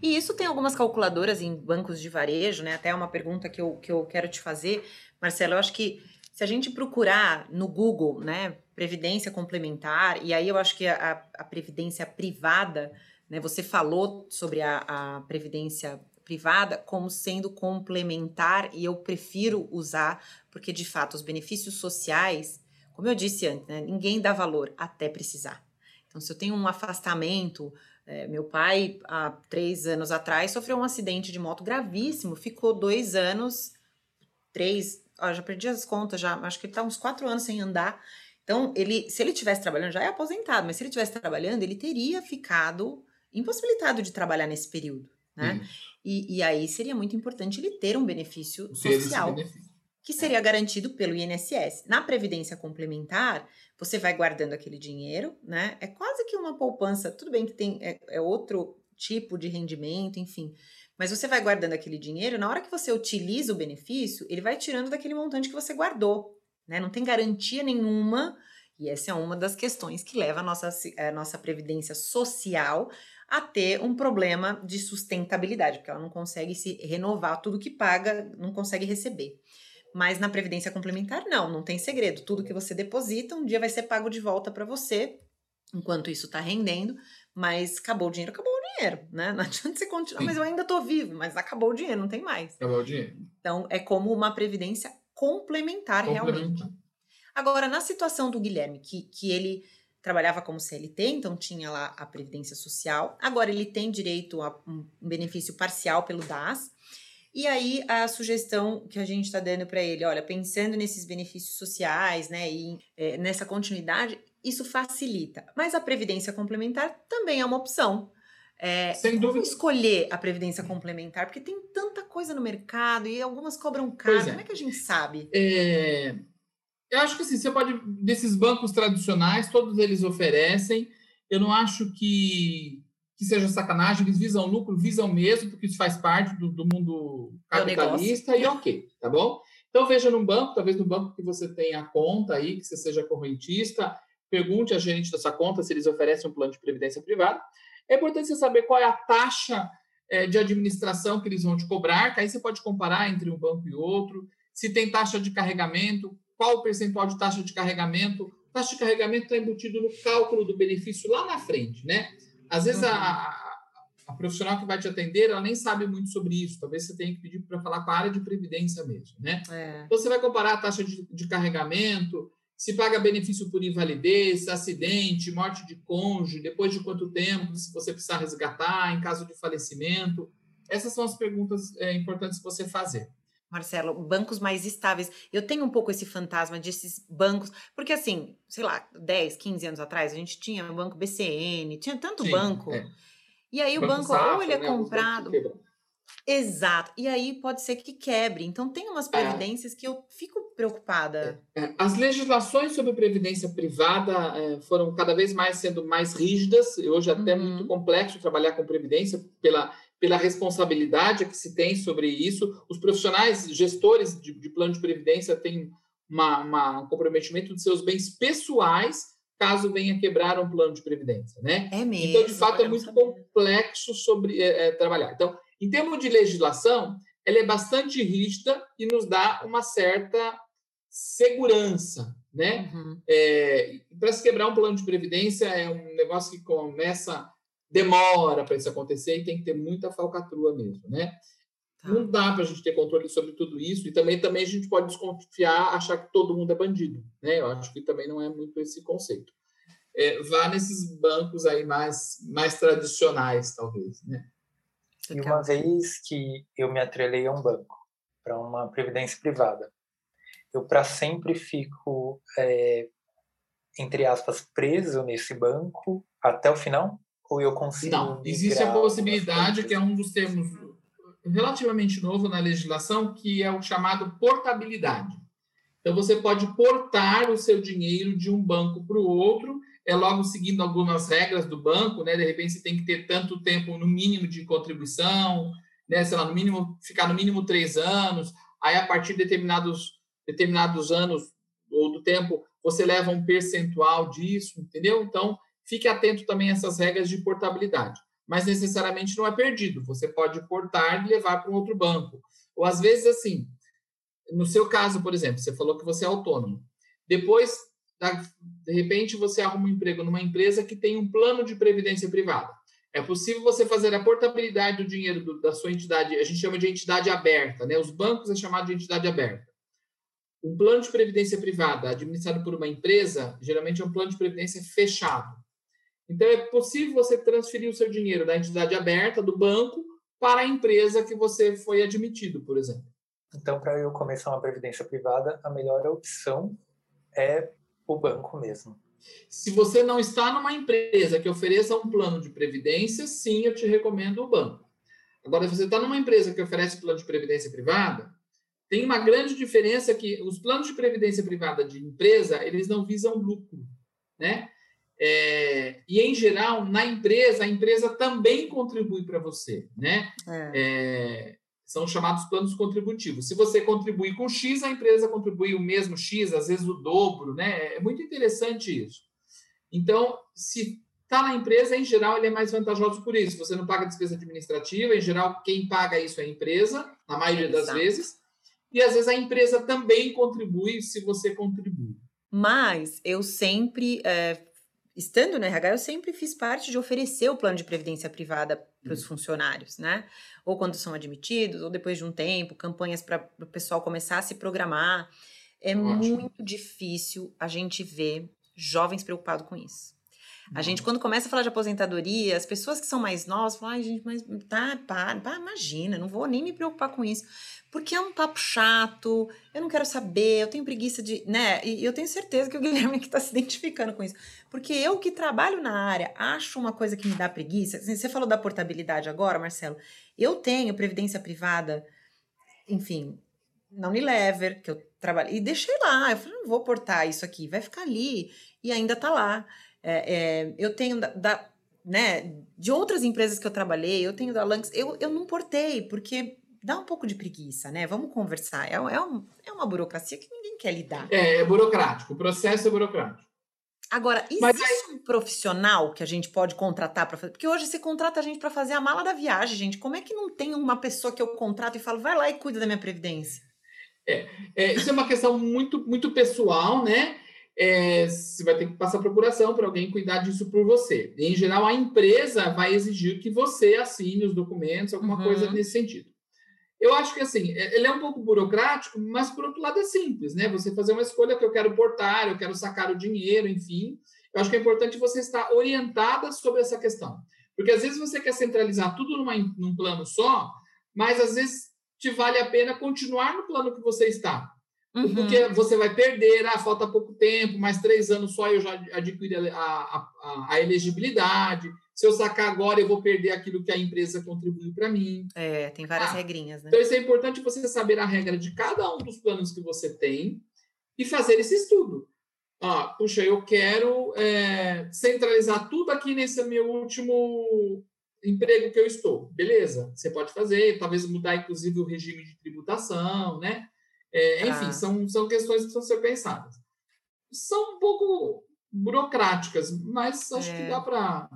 E isso tem algumas calculadoras em bancos de varejo, né? Até uma pergunta que eu, que eu quero te fazer, Marcelo. Eu acho que se a gente procurar no Google, né, previdência complementar, e aí eu acho que a, a previdência privada, né, você falou sobre a, a previdência privada como sendo complementar, e eu prefiro usar, porque de fato os benefícios sociais, como eu disse antes, né, ninguém dá valor até precisar. Então, se eu tenho um afastamento, é, meu pai, há três anos atrás, sofreu um acidente de moto gravíssimo, ficou dois anos, três, ó, já perdi as contas, já acho que ele está uns quatro anos sem andar. Então, ele, se ele tivesse trabalhando, já é aposentado, mas se ele tivesse trabalhando, ele teria ficado impossibilitado de trabalhar nesse período, né? E, e, aí seria muito importante ele ter um benefício social benefício. que seria garantido pelo INSS. Na previdência complementar, você vai guardando aquele dinheiro, né? É quase que uma poupança. Tudo bem que tem é, é outro tipo de rendimento, enfim. Mas você vai guardando aquele dinheiro, na hora que você utiliza o benefício, ele vai tirando daquele montante que você guardou, né? Não tem garantia nenhuma, e essa é uma das questões que leva a nossa, a nossa previdência social a ter um problema de sustentabilidade, porque ela não consegue se renovar tudo que paga, não consegue receber. Mas na previdência complementar, não, não tem segredo. Tudo que você deposita, um dia vai ser pago de volta para você, enquanto isso está rendendo, mas acabou o dinheiro, acabou o dinheiro, né? Não adianta você continuar, Sim. mas eu ainda estou vivo, mas acabou o dinheiro, não tem mais. Acabou o dinheiro. Então, é como uma previdência complementar, complementar. realmente. Agora, na situação do Guilherme, que, que ele trabalhava como CLT, então tinha lá a Previdência Social, agora ele tem direito a um benefício parcial pelo DAS, e aí a sugestão que a gente está dando para ele, olha, pensando nesses benefícios sociais, né, e é, nessa continuidade, isso facilita. Mas a previdência complementar também é uma opção. É, Sem dúvida. escolher a previdência complementar? Porque tem tanta coisa no mercado e algumas cobram caro. É. Como é que a gente sabe? É, eu acho que assim, você pode, desses bancos tradicionais, todos eles oferecem. Eu não acho que que seja sacanagem, eles visam lucro, visam mesmo, porque isso faz parte do, do mundo é capitalista e ok, tá bom? Então veja num banco, talvez no banco que você tenha conta aí, que você seja correntista, pergunte a gerente da sua conta se eles oferecem um plano de previdência privada. É importante você saber qual é a taxa é, de administração que eles vão te cobrar, que aí você pode comparar entre um banco e outro, se tem taxa de carregamento, qual o percentual de taxa de carregamento. Taxa de carregamento está embutido no cálculo do benefício lá na frente, né? Às vezes, uhum. a, a, profissional que vai te atender, ela nem sabe muito sobre isso. Talvez você tenha que pedir para falar com a área de previdência mesmo, né? É. Então, você vai comparar a taxa de, de carregamento, se paga benefício por invalidez, acidente, morte de cônjuge, depois de quanto tempo, se você precisar resgatar, em caso de falecimento. Essas são as perguntas é, importantes você fazer. Marcelo, bancos mais estáveis. Eu tenho um pouco esse fantasma desses bancos, porque assim, sei lá, 10, 15 anos atrás, a gente tinha o banco BCN, tinha tanto Sim, banco. É. E aí o banco, Safra, ou ele é né, comprado. Exato. E aí pode ser que quebre. Então tem umas é. previdências é. que eu fico preocupada. É, é. As legislações sobre previdência privada é, foram cada vez mais sendo mais rígidas. Hoje até uhum. muito complexo trabalhar com previdência pela pela responsabilidade que se tem sobre isso. Os profissionais, gestores de, de plano de previdência têm uma, uma, um comprometimento de seus bens pessoais caso venha quebrar um plano de previdência, né? É mesmo. Então, de fato, é muito complexo sobre é, é, trabalhar. Então, em termos de legislação, ela é bastante rígida e nos dá uma certa segurança, né? Uhum. É, Para se quebrar um plano de previdência é um negócio que começa demora para isso acontecer e tem que ter muita falcatrua mesmo, né? Tá. Não dá para a gente ter controle sobre tudo isso e também, também a gente pode desconfiar, achar que todo mundo é bandido, né? Eu acho que também não é muito esse conceito. É, vá nesses bancos aí mais, mais tradicionais, talvez, né? E uma vez que eu me atrelei a um banco para uma previdência privada, eu para sempre fico, é, entre aspas, preso nesse banco até o final? Ou eu consigo. Não, existe a possibilidade, que é um dos termos relativamente novo na legislação, que é o chamado portabilidade. Então, você pode portar o seu dinheiro de um banco para o outro, é logo seguindo algumas regras do banco, né? De repente, você tem que ter tanto tempo, no mínimo, de contribuição, né? Sei lá, no mínimo, ficar no mínimo três anos, aí a partir de determinados, determinados anos ou do tempo, você leva um percentual disso, entendeu? Então, fique atento também a essas regras de portabilidade. Mas necessariamente não é perdido. Você pode portar e levar para um outro banco. Ou às vezes, assim, no seu caso, por exemplo, você falou que você é autônomo. Depois, de repente, você arruma um emprego numa empresa que tem um plano de previdência privada. É possível você fazer a portabilidade do dinheiro do, da sua entidade, a gente chama de entidade aberta, né? Os bancos é chamado de entidade aberta. Um plano de previdência privada administrado por uma empresa, geralmente é um plano de previdência fechado. Então, é possível você transferir o seu dinheiro da entidade aberta, do banco, para a empresa que você foi admitido, por exemplo. Então, para eu começar uma previdência privada, a melhor opção é o banco mesmo. Se você não está numa empresa que ofereça um plano de previdência, sim, eu te recomendo o banco. Agora, se você está numa empresa que oferece plano de previdência privada, tem uma grande diferença que os planos de previdência privada de empresa, eles não visam lucro, né? É, e, em geral, na empresa, a empresa também contribui para você, né? É. É, são chamados planos contributivos. Se você contribuir com X, a empresa contribui o mesmo X, às vezes o dobro, né? É muito interessante isso. Então, se está na empresa, em geral, ele é mais vantajoso por isso. Você não paga despesa administrativa, em geral, quem paga isso é a empresa, na maioria das Exato. vezes. E às vezes a empresa também contribui se você contribui. Mas eu sempre é, estando no RH, eu sempre fiz parte de oferecer o plano de previdência privada para os uhum. funcionários, né? Ou quando são admitidos, ou depois de um tempo, campanhas para o pessoal começar a se programar. É Ótimo. muito difícil a gente ver jovens preocupados com isso. A gente, quando começa a falar de aposentadoria, as pessoas que são mais novas falam, ai, gente, mas tá, para, pá, imagina, não vou nem me preocupar com isso. Porque é um papo chato, eu não quero saber, eu tenho preguiça de. né? E eu tenho certeza que o Guilherme aqui está se identificando com isso. Porque eu que trabalho na área, acho uma coisa que me dá preguiça. Assim, você falou da portabilidade agora, Marcelo. Eu tenho previdência privada, enfim, na Unilever, que eu trabalho. E deixei lá. Eu falei, não vou portar isso aqui, vai ficar ali. E ainda tá lá. É, é, eu tenho da, da, né, de outras empresas que eu trabalhei, eu tenho da Lanx, eu, eu não portei, porque dá um pouco de preguiça, né? Vamos conversar. É, é, um, é uma burocracia que ninguém quer lidar. É, é burocrático, o processo é burocrático. Agora, existe Mas, um profissional que a gente pode contratar para fazer? Porque hoje você contrata a gente para fazer a mala da viagem, gente. Como é que não tem uma pessoa que eu contrato e falo, vai lá e cuida da minha previdência? É, é isso é uma questão muito, muito pessoal, né? É, você vai ter que passar procuração para alguém cuidar disso por você. E, em geral, a empresa vai exigir que você assine os documentos, alguma uhum. coisa nesse sentido. Eu acho que assim, é, ele é um pouco burocrático, mas por outro lado é simples, né? Você fazer uma escolha que eu quero portar, eu quero sacar o dinheiro, enfim. Eu acho que é importante você estar orientada sobre essa questão. Porque às vezes você quer centralizar tudo numa, num plano só, mas às vezes te vale a pena continuar no plano que você está. Uhum. Porque você vai perder, ah, falta pouco tempo, mais três anos só eu já adquiri a, a, a, a elegibilidade se eu sacar agora, eu vou perder aquilo que a empresa contribuiu para mim. É, tem várias ah, regrinhas, né? Então, isso é importante você saber a regra de cada um dos planos que você tem e fazer esse estudo. Ah, puxa, eu quero é, centralizar tudo aqui nesse meu último emprego que eu estou. Beleza, você pode fazer, talvez mudar, inclusive, o regime de tributação, né? É, enfim, ah. são, são questões que precisam ser pensadas. São um pouco burocráticas, mas acho é. que dá para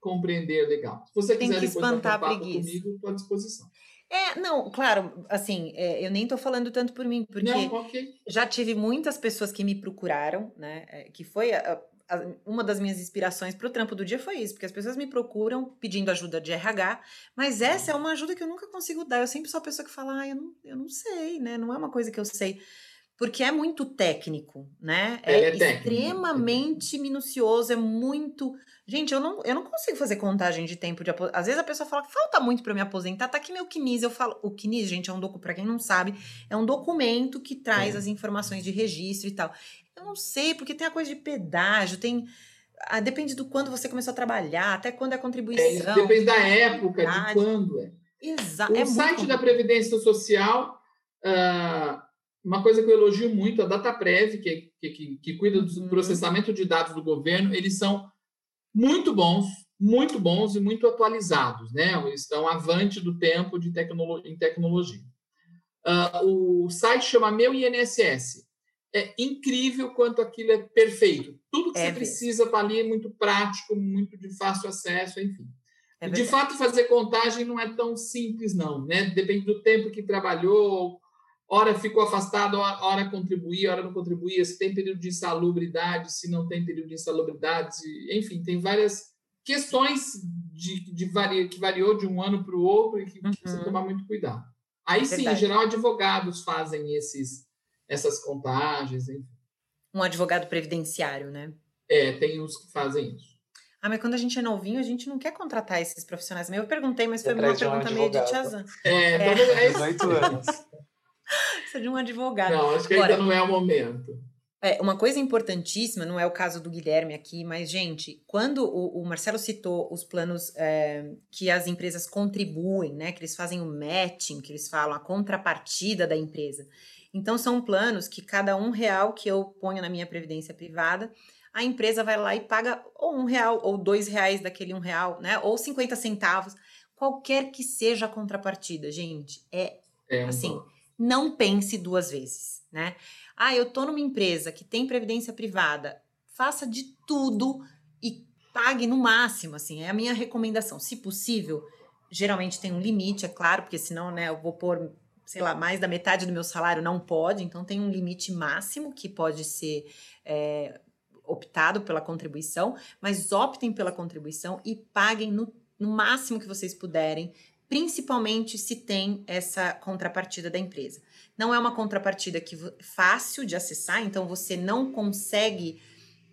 compreender legal. Se você Tem quiser que espantar a preguiça. comigo, estou à disposição. É, não, claro, assim, é, eu nem estou falando tanto por mim, porque não, okay. já tive muitas pessoas que me procuraram, né? É, que foi a, uma das minhas inspirações para o trampo do dia foi isso, porque as pessoas me procuram pedindo ajuda de RH, mas essa é uma ajuda que eu nunca consigo dar. Eu sempre sou a pessoa que fala, ah, eu não, eu não sei, né? Não é uma coisa que eu sei porque é muito técnico, né? É, é, extremamente minucioso, é muito. Gente, eu não, eu não consigo fazer contagem de tempo de aposentar. Às vezes a pessoa fala, falta muito para me aposentar, tá aqui meu CNIS. Eu falo, o CNIS, gente, é um documento, para quem não sabe, é um documento que traz é. as informações de registro e tal. Eu não sei, porque tem a coisa de pedágio, tem. Ah, depende do quando você começou a trabalhar, até quando é a contribuição. É, depende da época, de quando é. Exato. O é site da Previdência Social. Uh, uma coisa que eu elogio muito, a DataPrev, que, que, que, cuida do uhum. processamento de dados do governo, eles são muito bons, muito bons e muito atualizados, né? Estão avante do tempo de tecnolo em tecnologia. Uh, o site chama Meu INSS. É incrível quanto aquilo é perfeito. Tudo que é você mesmo. precisa para ali é muito prático, muito de fácil acesso, enfim. É de fato, fazer contagem não é tão simples, não, né? Depende do tempo que trabalhou, hora ficou afastado, hora contribuía, hora não contribuía, se tem período de insalubridade, se não tem período de insalubridade, enfim, tem várias questões de, de varia, que variou de um ano para o outro e que, uhum. precisa tomar muito cuidado. Aí sim, em geral, advogados fazem esses, essas contagens, enfim. Um advogado previdenciário, né? É, tem uns que fazem isso. Ah, mas quando a gente é novinho, a gente não quer contratar esses profissionais. Eu perguntei, mas foi uma pergunta um meio de tiazão. É, é. 18 anos. Precisa de um advogado. Não, acho que Agora, ainda não é o momento. É, uma coisa importantíssima, não é o caso do Guilherme aqui, mas, gente, quando o, o Marcelo citou os planos é, que as empresas contribuem, né? Que eles fazem o matching, que eles falam, a contrapartida da empresa. Então, são planos que cada um real que eu ponho na minha previdência privada, a empresa vai lá e paga ou um real, ou dois reais daquele um real, né? Ou 50 centavos, qualquer que seja a contrapartida, gente. É, é assim. Bom não pense duas vezes, né? Ah, eu tô numa empresa que tem previdência privada, faça de tudo e pague no máximo, assim, é a minha recomendação. Se possível, geralmente tem um limite, é claro, porque senão, né, eu vou pôr, sei lá, mais da metade do meu salário, não pode, então tem um limite máximo que pode ser é, optado pela contribuição, mas optem pela contribuição e paguem no, no máximo que vocês puderem principalmente se tem essa contrapartida da empresa. Não é uma contrapartida que fácil de acessar, então você não consegue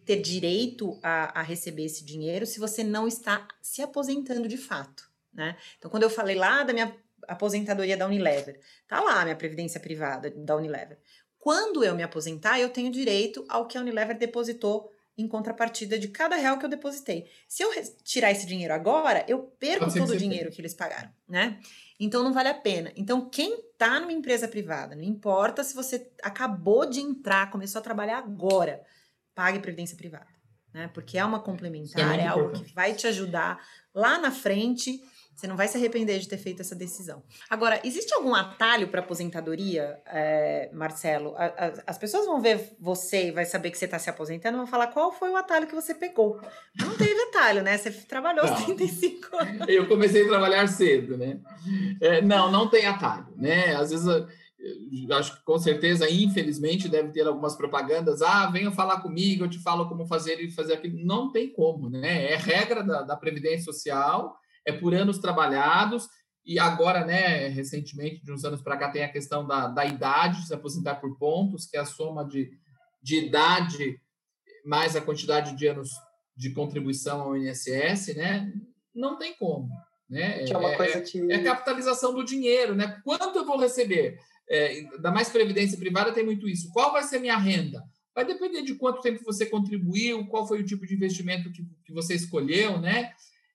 ter direito a, a receber esse dinheiro se você não está se aposentando de fato, né? Então, quando eu falei lá da minha aposentadoria da Unilever, tá lá a minha previdência privada da Unilever. Quando eu me aposentar, eu tenho direito ao que a Unilever depositou em contrapartida de cada real que eu depositei. Se eu tirar esse dinheiro agora, eu perco todo o dinheiro tem. que eles pagaram, né? Então não vale a pena. Então quem tá numa empresa privada, não importa se você acabou de entrar, começou a trabalhar agora, pague previdência privada, né? Porque é uma complementar, é, é algo que vai te ajudar lá na frente você não vai se arrepender de ter feito essa decisão. Agora, existe algum atalho para aposentadoria, é, Marcelo? A, a, as pessoas vão ver você e vai saber que você está se aposentando, vão falar qual foi o atalho que você pegou. Não teve atalho, né? Você trabalhou não. 35 anos. Eu comecei a trabalhar cedo, né? É, não, não tem atalho, né? Às vezes acho que com certeza, infelizmente, deve ter algumas propagandas. Ah, venha falar comigo, eu te falo como fazer e fazer aquilo. Não tem como, né? É regra da, da Previdência Social é por anos trabalhados, e agora, né, recentemente, de uns anos para cá, tem a questão da, da idade, se aposentar por pontos, que é a soma de, de idade mais a quantidade de anos de contribuição ao INSS, né? Não tem como. Né? Que é uma coisa é, que... é a capitalização do dinheiro, né? Quanto eu vou receber? É, da mais previdência privada tem muito isso. Qual vai ser minha renda? Vai depender de quanto tempo você contribuiu, qual foi o tipo de investimento que, que você escolheu, né?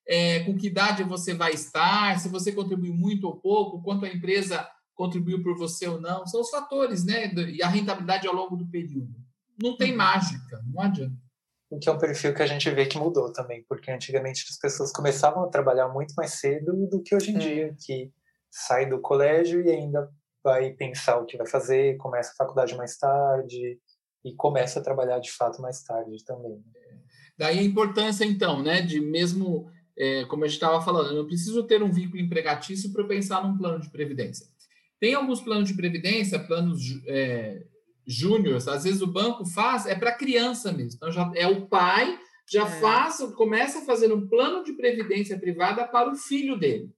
É, com que idade você vai estar, se você contribuiu muito ou pouco, quanto a empresa contribuiu por você ou não, são os fatores, né? E a rentabilidade ao longo do período. Não tem uhum. mágica, não adianta. Que é um perfil que a gente vê que mudou também, porque antigamente as pessoas começavam a trabalhar muito mais cedo do que hoje em dia, que sai do colégio e ainda vai pensar o que vai fazer, começa a faculdade mais tarde e começa a trabalhar de fato mais tarde também. Daí a importância, então, né, de mesmo é, como a gente estava falando, eu não preciso ter um vínculo empregatício para pensar num plano de previdência. Tem alguns planos de previdência, planos é, júniores, às vezes o banco faz, é para criança mesmo. Então, já é o pai, já é. faz, começa a fazer um plano de previdência privada para o filho dele.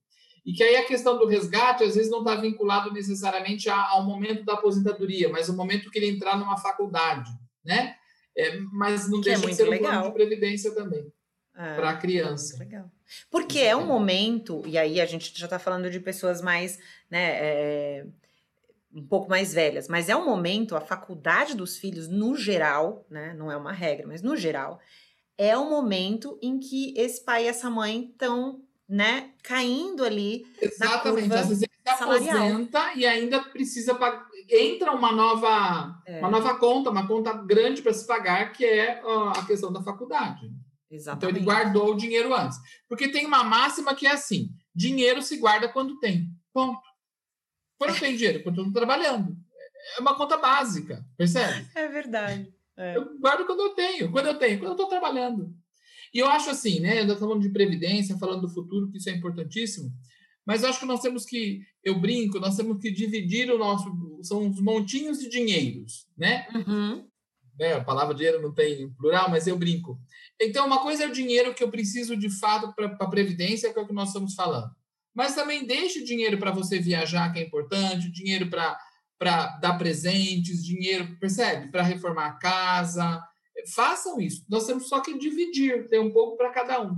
E que aí a questão do resgate, às vezes, não está vinculado necessariamente ao momento da aposentadoria, mas ao momento que ele entrar numa faculdade, né? É, mas não que é deixa é de ser um legal. plano de previdência também é, para a criança. Legal. Porque é um momento, e aí a gente já está falando de pessoas mais, né, é, um pouco mais velhas, mas é um momento, a faculdade dos filhos, no geral, né, não é uma regra, mas no geral, é um momento em que esse pai e essa mãe estão, né, caindo ali. Exatamente, às vezes ele se aposenta e ainda precisa pagar, entra uma nova, é. uma nova conta, uma conta grande para se pagar, que é a questão da faculdade. Exatamente. Então ele guardou o dinheiro antes. Porque tem uma máxima que é assim: dinheiro se guarda quando tem. Ponto. Quando tem dinheiro, quando eu estou trabalhando. É uma conta básica, percebe? É verdade. É. Eu guardo quando eu tenho. Quando eu tenho, quando eu estou trabalhando. E eu acho assim, né? Nós falando de previdência, falando do futuro, que isso é importantíssimo. Mas eu acho que nós temos que, eu brinco, nós temos que dividir o nosso, são os montinhos de dinheiros, né? Uhum. Né? A palavra dinheiro não tem plural, mas eu brinco. Então, uma coisa é o dinheiro que eu preciso de fato para a previdência, que é o que nós estamos falando. Mas também deixe dinheiro para você viajar, que é importante, dinheiro para dar presentes, dinheiro, percebe? Para reformar a casa. Façam isso. Nós temos só que dividir, ter um pouco para cada um.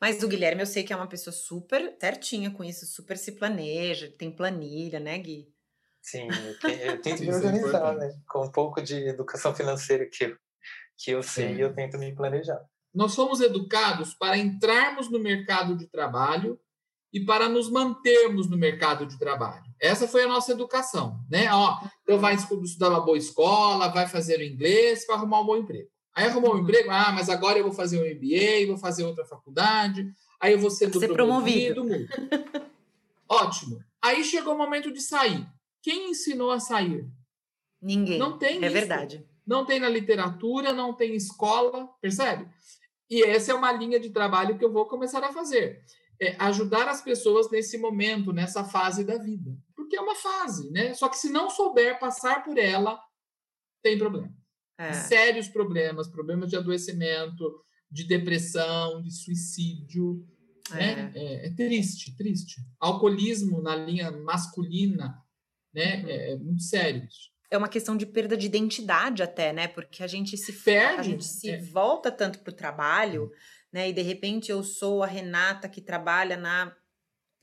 Mas do Guilherme eu sei que é uma pessoa super certinha com isso, super se planeja, tem planilha, né, Gui? Sim, eu, tento me é organizar, né? Com um pouco de educação financeira que eu, que eu sei, é. eu tento me planejar. Nós somos educados para entrarmos no mercado de trabalho e para nos mantermos no mercado de trabalho. Essa foi a nossa educação, né? Ó, então vai estudar uma boa escola, vai fazer o inglês para arrumar um bom emprego. Aí arrumou um uhum. emprego, ah, mas agora eu vou fazer um MBA, vou fazer outra faculdade, aí eu vou ser, ser promovido. Ótimo. Aí chegou o momento de sair. Quem ensinou a sair? Ninguém. Não tem É isso. verdade. Não tem na literatura, não tem escola, percebe? E essa é uma linha de trabalho que eu vou começar a fazer. É ajudar as pessoas nesse momento, nessa fase da vida. Porque é uma fase, né? Só que se não souber passar por ela, tem problema. É. Sérios problemas, problemas de adoecimento, de depressão, de suicídio. É. Né? É, é triste, triste. Alcoolismo na linha masculina, né? Uhum. É, é, muito sério isso. É uma questão de perda de identidade até, né? Porque a gente se perde, a gente se é. volta tanto para o trabalho, né? E de repente eu sou a Renata que trabalha na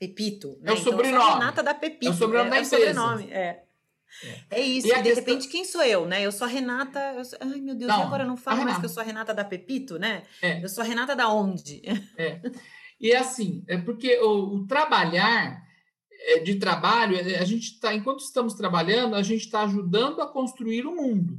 Pepito. Né? É o então, sobrenome. Eu sou a Renata da Pepito. É o sobrenome é, da é empresa. Sobrenome, é. É, é isso, e, e de questão... repente quem sou eu, né? Eu sou a Renata. Sou... Ai, meu Deus, não, e agora eu não falo mais que eu sou a Renata da Pepito, né? É. Eu sou a Renata da onde? É. E é assim, é porque o, o trabalhar é, de trabalho, é, a gente está, enquanto estamos trabalhando, a gente está ajudando a construir o mundo.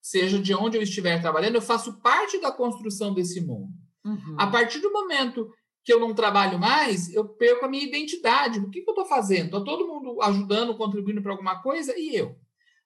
Seja de onde eu estiver trabalhando, eu faço parte da construção desse mundo. Uhum. A partir do momento que eu não trabalho mais, eu perco a minha identidade. O que, que eu estou fazendo? Está todo mundo ajudando, contribuindo para alguma coisa e eu.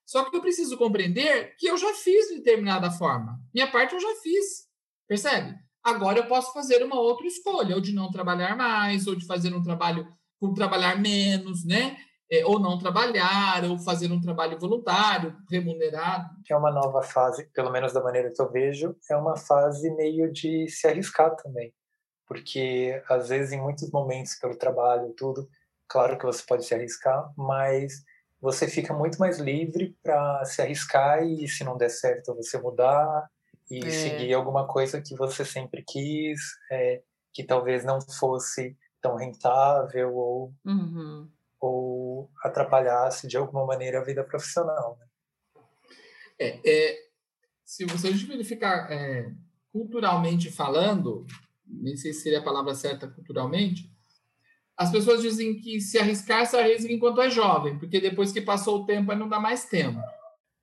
Só que eu preciso compreender que eu já fiz de determinada forma. Minha parte eu já fiz. Percebe? Agora eu posso fazer uma outra escolha, ou de não trabalhar mais, ou de fazer um trabalho com trabalhar menos, né? É, ou não trabalhar, ou fazer um trabalho voluntário, remunerado. É uma nova fase, pelo menos da maneira que eu vejo, é uma fase meio de se arriscar também porque às vezes em muitos momentos pelo trabalho tudo, claro que você pode se arriscar, mas você fica muito mais livre para se arriscar e se não der certo você mudar e é. seguir alguma coisa que você sempre quis, é, que talvez não fosse tão rentável ou, uhum. ou atrapalhasse de alguma maneira a vida profissional. Né? É, é, se você verificar é, culturalmente falando, nem sei se seria a palavra certa culturalmente, as pessoas dizem que se arriscar, se arrisca enquanto é jovem, porque depois que passou o tempo, aí não dá mais tempo.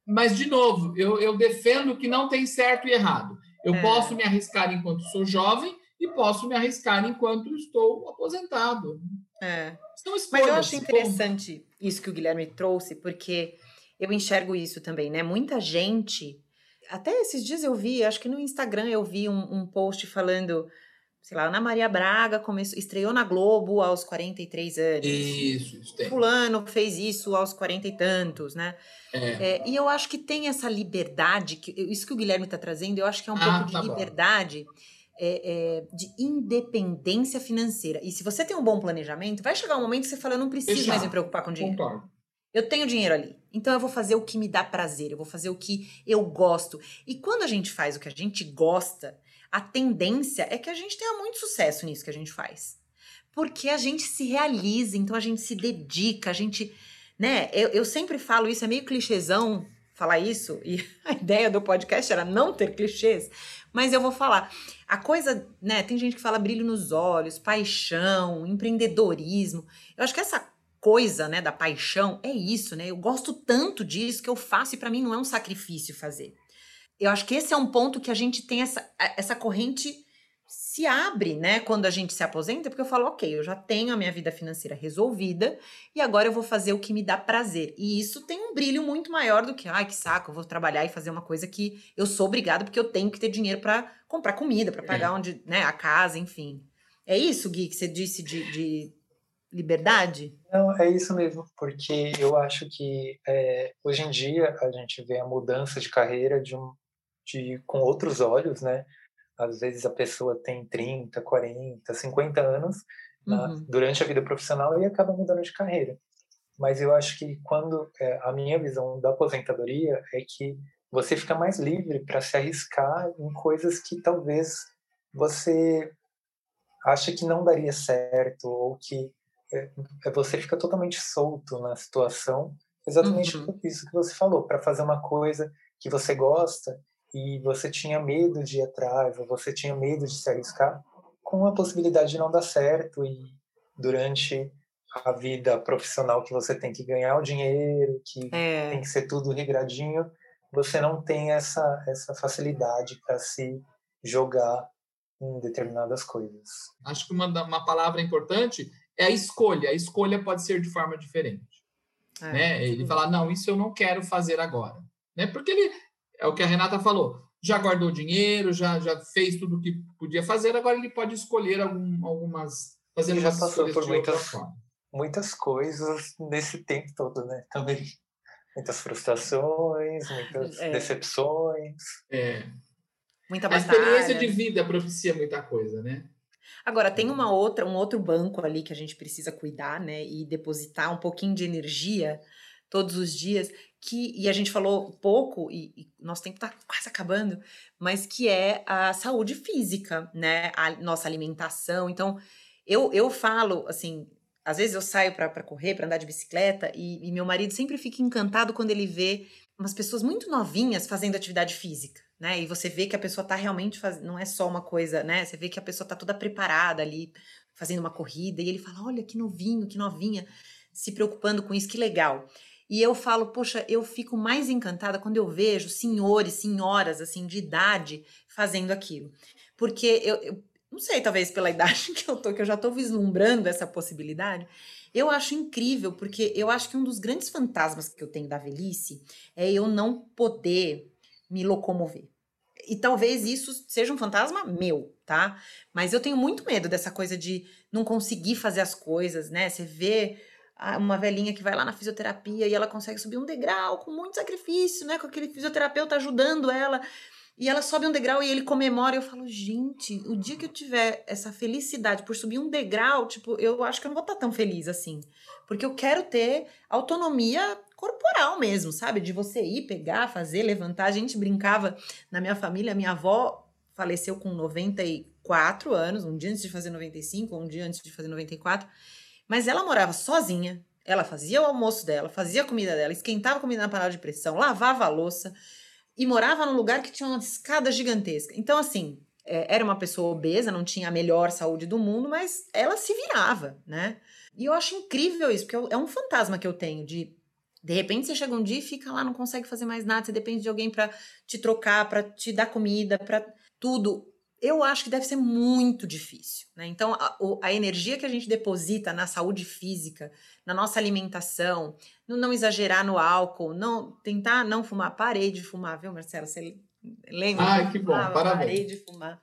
Mas, de novo, eu, eu defendo que não tem certo e errado. Eu é. posso me arriscar enquanto sou jovem e posso me arriscar enquanto estou aposentado. É. Mas eu acho interessante isso que o Guilherme trouxe, porque eu enxergo isso também, né? Muita gente, até esses dias eu vi, acho que no Instagram eu vi um, um post falando sei lá, Ana Maria Braga começou, estreou na Globo aos 43 anos. Isso, isso tem. Fulano fez isso aos 40 e tantos, né? É. É, e eu acho que tem essa liberdade, que, isso que o Guilherme está trazendo, eu acho que é um ah, pouco de tá liberdade. É, é, de independência financeira. E se você tem um bom planejamento, vai chegar um momento que você fala, eu não preciso mais me preocupar com dinheiro. Concordo. Eu tenho dinheiro ali. Então eu vou fazer o que me dá prazer, eu vou fazer o que eu gosto. E quando a gente faz o que a gente gosta, a tendência é que a gente tenha muito sucesso nisso que a gente faz. Porque a gente se realiza, então a gente se dedica, a gente. Né? Eu, eu sempre falo isso, é meio clichêzão falar isso, e a ideia do podcast era não ter clichês, mas eu vou falar. A coisa, né? Tem gente que fala brilho nos olhos, paixão, empreendedorismo. Eu acho que essa coisa, né, da paixão é isso, né? Eu gosto tanto disso que eu faço e para mim não é um sacrifício fazer. Eu acho que esse é um ponto que a gente tem essa, essa corrente se abre, né, quando a gente se aposenta, porque eu falo, ok, eu já tenho a minha vida financeira resolvida e agora eu vou fazer o que me dá prazer. E isso tem um brilho muito maior do que, ai, que saco, eu vou trabalhar e fazer uma coisa que eu sou obrigado porque eu tenho que ter dinheiro para comprar comida, para pagar é. onde, né, a casa, enfim. É isso, Gui, que você disse de, de liberdade? Não, é isso mesmo, porque eu acho que é, hoje em dia a gente vê a mudança de carreira de um, de, com outros olhos, né? Às vezes a pessoa tem 30, 40, 50 anos uhum. na, durante a vida profissional e acaba mudando de carreira. Mas eu acho que quando é, a minha visão da aposentadoria é que você fica mais livre para se arriscar em coisas que talvez você acha que não daria certo ou que é, é você fica totalmente solto na situação, exatamente uhum. isso que você falou, para fazer uma coisa que você gosta e você tinha medo de ir atrás, ou você tinha medo de se arriscar, com a possibilidade de não dar certo e durante a vida profissional que você tem que ganhar o dinheiro, que é. tem que ser tudo regradinho, você não tem essa essa facilidade para se jogar em determinadas coisas. Acho que uma, uma palavra importante é a escolha. A escolha pode ser de forma diferente. É. Né? Ele falar, não, isso eu não quero fazer agora. Né? Porque ele, é o que a Renata falou. Já guardou dinheiro, já, já fez tudo o que podia fazer, agora ele pode escolher algum, algumas. Fazer já passou por muitas, muitas coisas nesse tempo todo, né? Também. Muitas frustrações, muitas é. decepções. É. Muita batalha. A experiência de vida propicia muita coisa, né? Agora, tem uma outra, um outro banco ali que a gente precisa cuidar, né? E depositar um pouquinho de energia todos os dias, que, e a gente falou pouco, e, e nosso tempo está quase acabando, mas que é a saúde física, né? A nossa alimentação. Então, eu, eu falo, assim, às vezes eu saio para correr, para andar de bicicleta, e, e, meu marido sempre fica encantado quando ele vê umas pessoas muito novinhas fazendo atividade física, né? E você vê que a pessoa está realmente fazendo, não é só uma coisa, né? Você vê que a pessoa está toda preparada ali, fazendo uma corrida, e ele fala: olha que novinho, que novinha, se preocupando com isso, que legal. E eu falo, poxa, eu fico mais encantada quando eu vejo senhores, senhoras, assim, de idade fazendo aquilo. Porque eu, eu não sei, talvez pela idade que eu tô, que eu já tô vislumbrando essa possibilidade. Eu acho incrível, porque eu acho que um dos grandes fantasmas que eu tenho da velhice é eu não poder me locomover. E talvez isso seja um fantasma meu, tá? Mas eu tenho muito medo dessa coisa de não conseguir fazer as coisas, né? Você vê uma velhinha que vai lá na fisioterapia e ela consegue subir um degrau com muito sacrifício, né? Com aquele fisioterapeuta ajudando ela. E ela sobe um degrau e ele comemora. E eu falo, gente, o dia que eu tiver essa felicidade por subir um degrau, tipo, eu acho que eu não vou estar tão feliz assim. Porque eu quero ter autonomia corporal mesmo, sabe? De você ir, pegar, fazer, levantar. A gente brincava na minha família, minha avó faleceu com 94 anos, um dia antes de fazer 95, um dia antes de fazer 94. Mas ela morava sozinha, ela fazia o almoço dela, fazia a comida dela, esquentava a comida na panela de pressão, lavava a louça e morava num lugar que tinha uma escada gigantesca. Então, assim, é, era uma pessoa obesa, não tinha a melhor saúde do mundo, mas ela se virava, né? E eu acho incrível isso, porque é um fantasma que eu tenho de de repente você chega um dia e fica lá, não consegue fazer mais nada, você depende de alguém para te trocar, para te dar comida, para tudo eu acho que deve ser muito difícil. Né? Então, a, a, energia que a gente deposita na saúde física, na nossa alimentação, no não exagerar no álcool, não tentar não fumar. Parei de fumar, viu, Marcelo? Você lembra? Ah, que bom, parabéns. Parei de fumar.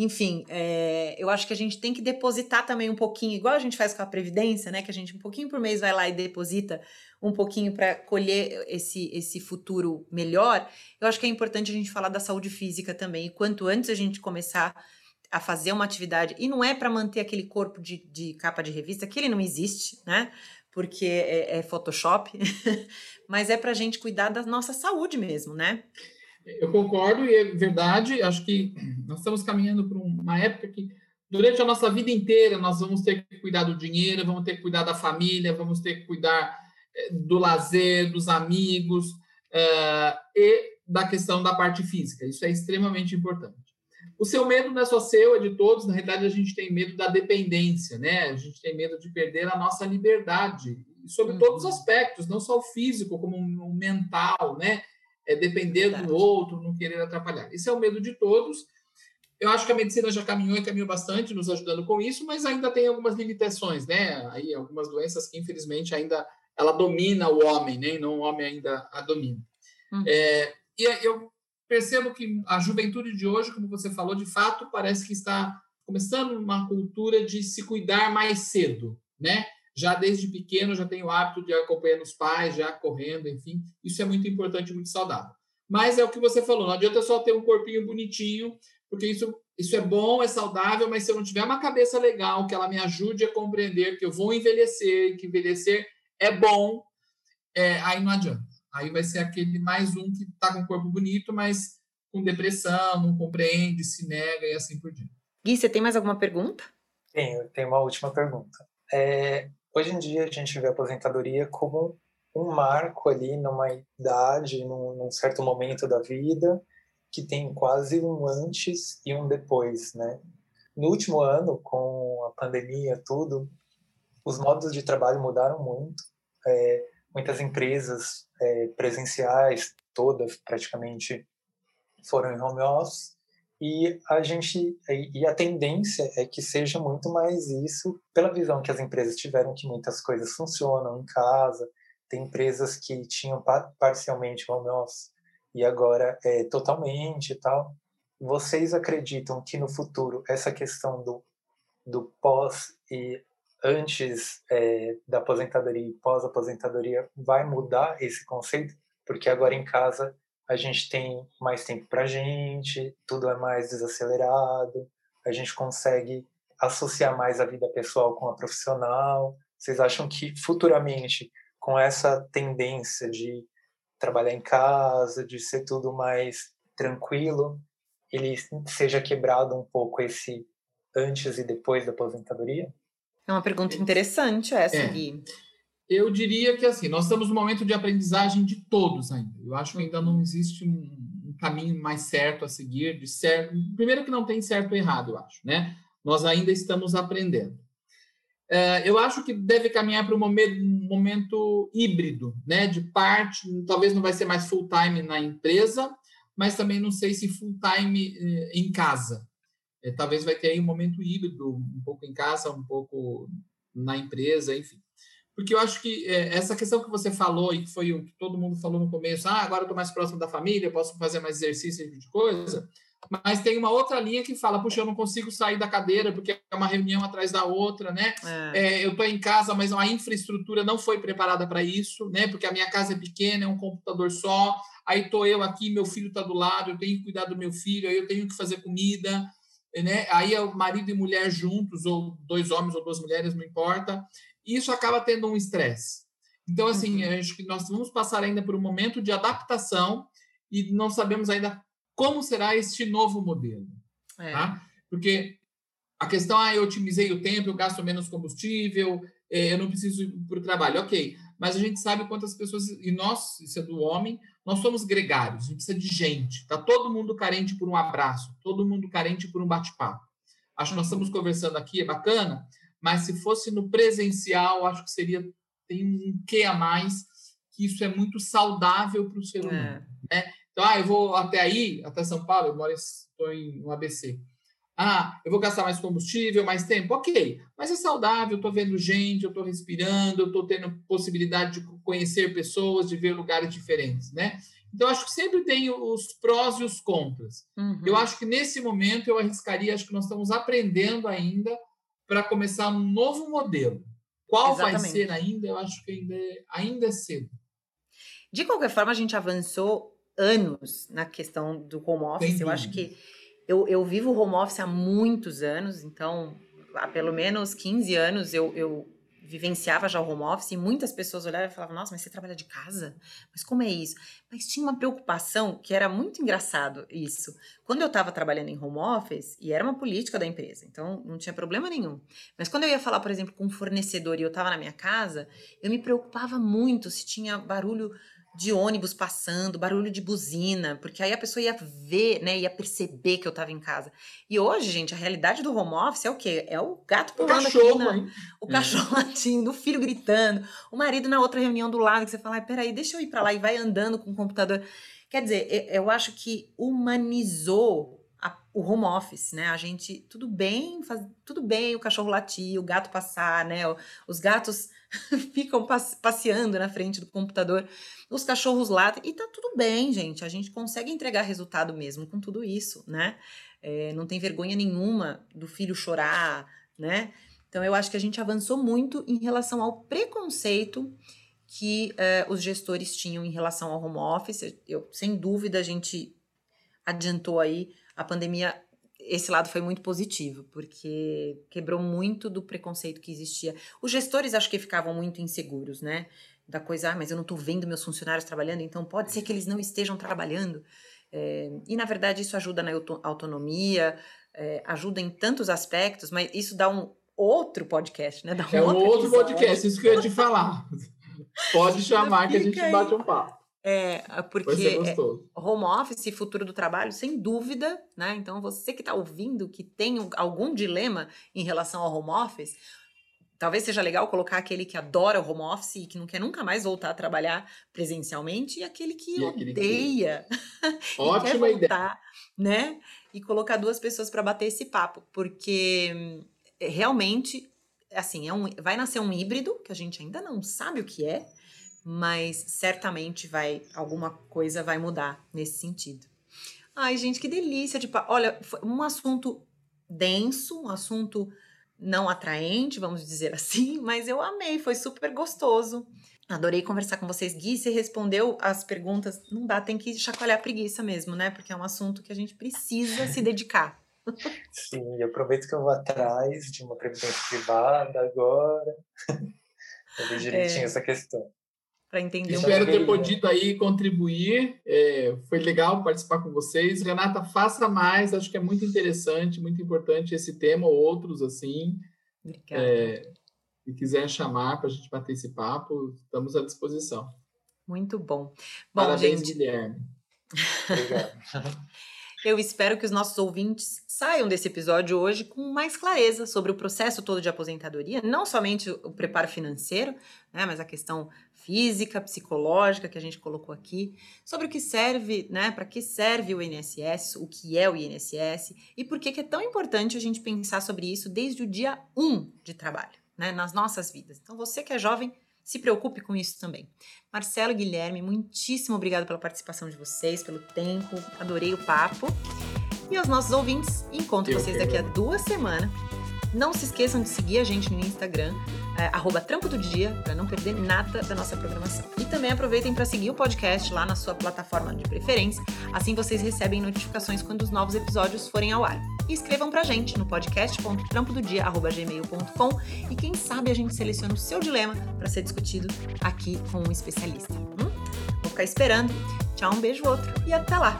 Enfim, é, eu acho que a gente tem que depositar também um pouquinho, igual a gente faz com a Previdência, né? Que a gente um pouquinho por mês vai lá e deposita um pouquinho para colher esse, esse futuro melhor. Eu acho que é importante a gente falar da saúde física também. E quanto antes a gente começar a fazer uma atividade, e não é para manter aquele corpo de, de capa de revista, que ele não existe, né? Porque é, é Photoshop, mas é para a gente cuidar da nossa saúde mesmo, né? Eu concordo e é verdade. Acho que nós estamos caminhando para uma época que, durante a nossa vida inteira, nós vamos ter que cuidar do dinheiro, vamos ter que cuidar da família, vamos ter que cuidar eh, do lazer, dos amigos uh, e da questão da parte física. Isso é extremamente importante. O seu medo não é só seu, é de todos. Na realidade, a gente tem medo da dependência, né? A gente tem medo de perder a nossa liberdade, sobre uhum. todos os aspectos, não só o físico, como o mental, né? É depender Verdade. do outro, não querer atrapalhar. Esse é o medo de todos. Eu acho que a medicina já caminhou e caminhou bastante, nos ajudando com isso, mas ainda tem algumas limitações, né? Aí algumas doenças que infelizmente ainda ela domina o homem, né? E não o homem ainda a domina. Uhum. É, e eu percebo que a juventude de hoje, como você falou, de fato parece que está começando uma cultura de se cuidar mais cedo, né? Já desde pequeno já tem o hábito de acompanhar os pais, já correndo, enfim, isso é muito importante, muito saudável. Mas é o que você falou, não adianta só ter um corpinho bonitinho, porque isso, isso é bom, é saudável, mas se eu não tiver uma cabeça legal, que ela me ajude a compreender que eu vou envelhecer, que envelhecer é bom, é, aí não adianta. Aí vai ser aquele mais um que está com o corpo bonito, mas com depressão, não compreende, se nega e assim por diante. Gui, você tem mais alguma pergunta? Tenho, tenho uma última pergunta. É, hoje em dia a gente vê a aposentadoria como um marco ali numa idade, num, num certo momento da vida, que tem quase um antes e um depois, né? No último ano, com a pandemia, tudo, os modos de trabalho mudaram muito. É, muitas empresas é, presenciais, todas praticamente, foram em home office. E a gente e a tendência é que seja muito mais isso pela visão que as empresas tiveram que muitas coisas funcionam em casa, tem empresas que tinham parcialmente home office e agora é totalmente e tal. Vocês acreditam que no futuro essa questão do, do pós e antes é, da aposentadoria e pós-aposentadoria vai mudar esse conceito? Porque agora em casa a gente tem mais tempo para gente, tudo é mais desacelerado, a gente consegue associar mais a vida pessoal com a profissional. Vocês acham que futuramente, com essa tendência de trabalhar em casa, de ser tudo mais tranquilo, ele seja quebrado um pouco esse antes e depois da aposentadoria? É uma pergunta interessante essa, é. Gui. Eu diria que assim, nós estamos no momento de aprendizagem de todos ainda. Eu acho que ainda não existe um, um caminho mais certo a seguir, de certo. Primeiro que não tem certo e errado, eu acho, né? Nós ainda estamos aprendendo. É, eu acho que deve caminhar para um momento, um momento híbrido, né? De parte, talvez não vai ser mais full time na empresa, mas também não sei se full time eh, em casa. É, talvez vai ter aí um momento híbrido, um pouco em casa, um pouco na empresa, enfim. Porque eu acho que é, essa questão que você falou e que foi o que todo mundo falou no começo, ah, agora eu estou mais próximo da família, posso fazer mais exercício, esse tipo de coisa, mas tem uma outra linha que fala, puxa, eu não consigo sair da cadeira porque é uma reunião atrás da outra, né? É. É, eu estou em casa, mas a infraestrutura não foi preparada para isso, né? Porque a minha casa é pequena, é um computador só, aí estou eu aqui, meu filho está do lado, eu tenho que cuidar do meu filho, aí eu tenho que fazer comida, né? Aí é o marido e mulher juntos, ou dois homens ou duas mulheres, não importa. Isso acaba tendo um estresse. Então, assim, uhum. acho que nós vamos passar ainda por um momento de adaptação e não sabemos ainda como será este novo modelo. É. Tá? Porque a questão, ah, eu otimizei o tempo, eu gasto menos combustível, é, eu não preciso ir para o trabalho. Ok, mas a gente sabe quantas pessoas, e nós, isso é do homem, nós somos gregários, a gente precisa de gente. Está todo mundo carente por um abraço, todo mundo carente por um bate-papo. Acho que nós estamos conversando aqui, é bacana, mas se fosse no presencial, acho que seria, tem um quê a mais, que isso é muito saudável para o ser humano. É. Né? Então, ah, eu vou até aí, até São Paulo, eu moro estou em um ABC. Ah, eu vou gastar mais combustível, mais tempo? Ok, mas é saudável, estou vendo gente, eu estou respirando, eu estou tendo possibilidade de conhecer pessoas, de ver lugares diferentes, né? Então, acho que sempre tem os prós e os contras. Uhum. Eu acho que nesse momento eu arriscaria, acho que nós estamos aprendendo ainda para começar um novo modelo. Qual Exatamente. vai ser ainda? Eu acho que ainda é, ainda é cedo. De qualquer forma, a gente avançou anos na questão do home office. Eu acho que eu, eu vivo home office há muitos anos, então há pelo menos 15 anos eu, eu vivenciava já o home office e muitas pessoas olhavam e falavam: Nossa, mas você trabalha de casa? Mas como é isso? Mas tinha uma preocupação que era muito engraçado isso. Quando eu estava trabalhando em home office, e era uma política da empresa, então não tinha problema nenhum. Mas quando eu ia falar, por exemplo, com um fornecedor e eu estava na minha casa, eu me preocupava muito se tinha barulho de ônibus passando, barulho de buzina, porque aí a pessoa ia ver, né, ia perceber que eu estava em casa. E hoje, gente, a realidade do home office é o quê? É o gato pulando o cachorro, aqui, na, o é. cachorro latindo, o filho gritando, o marido na outra reunião do lado, que você fala, ah, peraí, deixa eu ir para lá e vai andando com o computador. Quer dizer, eu acho que humanizou o home office, né? A gente, tudo bem, faz, tudo bem o cachorro latir, o gato passar, né? Os gatos ficam passeando na frente do computador, os cachorros latem, e tá tudo bem, gente. A gente consegue entregar resultado mesmo com tudo isso, né? É, não tem vergonha nenhuma do filho chorar, né? Então, eu acho que a gente avançou muito em relação ao preconceito que uh, os gestores tinham em relação ao home office. Eu, sem dúvida, a gente adiantou aí. A pandemia, esse lado foi muito positivo, porque quebrou muito do preconceito que existia. Os gestores acho que ficavam muito inseguros, né? Da coisa, ah, mas eu não estou vendo meus funcionários trabalhando, então pode ser que eles não estejam trabalhando. É, e na verdade isso ajuda na autonomia, é, ajuda em tantos aspectos, mas isso dá um outro podcast, né? Um é um outro, podcast, isso que eu ia te falar. Pode chamar que a gente bate um papo. É, porque é, home office e futuro do trabalho, sem dúvida, né? Então, você que está ouvindo, que tem algum dilema em relação ao home office, talvez seja legal colocar aquele que adora o home office e que não quer nunca mais voltar a trabalhar presencialmente, e aquele que e odeia que... Ótima quer voltar, ideia. né? E colocar duas pessoas para bater esse papo, porque realmente, assim, é um, vai nascer um híbrido, que a gente ainda não sabe o que é, mas certamente vai, alguma coisa vai mudar nesse sentido. Ai, gente, que delícia de. Olha, foi um assunto denso, um assunto não atraente, vamos dizer assim, mas eu amei, foi super gostoso. Adorei conversar com vocês. Gui, você respondeu as perguntas. Não dá, tem que chacoalhar a preguiça mesmo, né? Porque é um assunto que a gente precisa se dedicar. Sim, eu prometo que eu vou atrás de uma previdência privada agora. Eu ver direitinho é, essa questão. Para entender Espero ter podido aí contribuir. É, foi legal participar com vocês. Renata, faça mais. Acho que é muito interessante, muito importante esse tema ou outros assim. Obrigada. É, se quiser chamar para a gente bater esse papo, estamos à disposição. Muito bom. bom Parabéns, gente... Guilherme. Obrigado. Eu espero que os nossos ouvintes saiam desse episódio hoje com mais clareza sobre o processo todo de aposentadoria, não somente o preparo financeiro, né, mas a questão física, psicológica que a gente colocou aqui, sobre o que serve, né, para que serve o INSS, o que é o INSS e por que, que é tão importante a gente pensar sobre isso desde o dia 1 de trabalho, né, nas nossas vidas. Então, você que é jovem, se preocupe com isso também. Marcelo e Guilherme, muitíssimo obrigado pela participação de vocês, pelo tempo, adorei o papo. E aos nossos ouvintes, encontro Eu vocês daqui a duas semanas. Não se esqueçam de seguir a gente no Instagram, é, arroba Trampo do Dia, para não perder nada da nossa programação. E também aproveitem para seguir o podcast lá na sua plataforma de preferência, assim vocês recebem notificações quando os novos episódios forem ao ar e escrevam pra gente no podcast.trampododia.gmail.com e quem sabe a gente seleciona o seu dilema para ser discutido aqui com um especialista. Hum? Vou ficar esperando. Tchau, um beijo outro e até lá!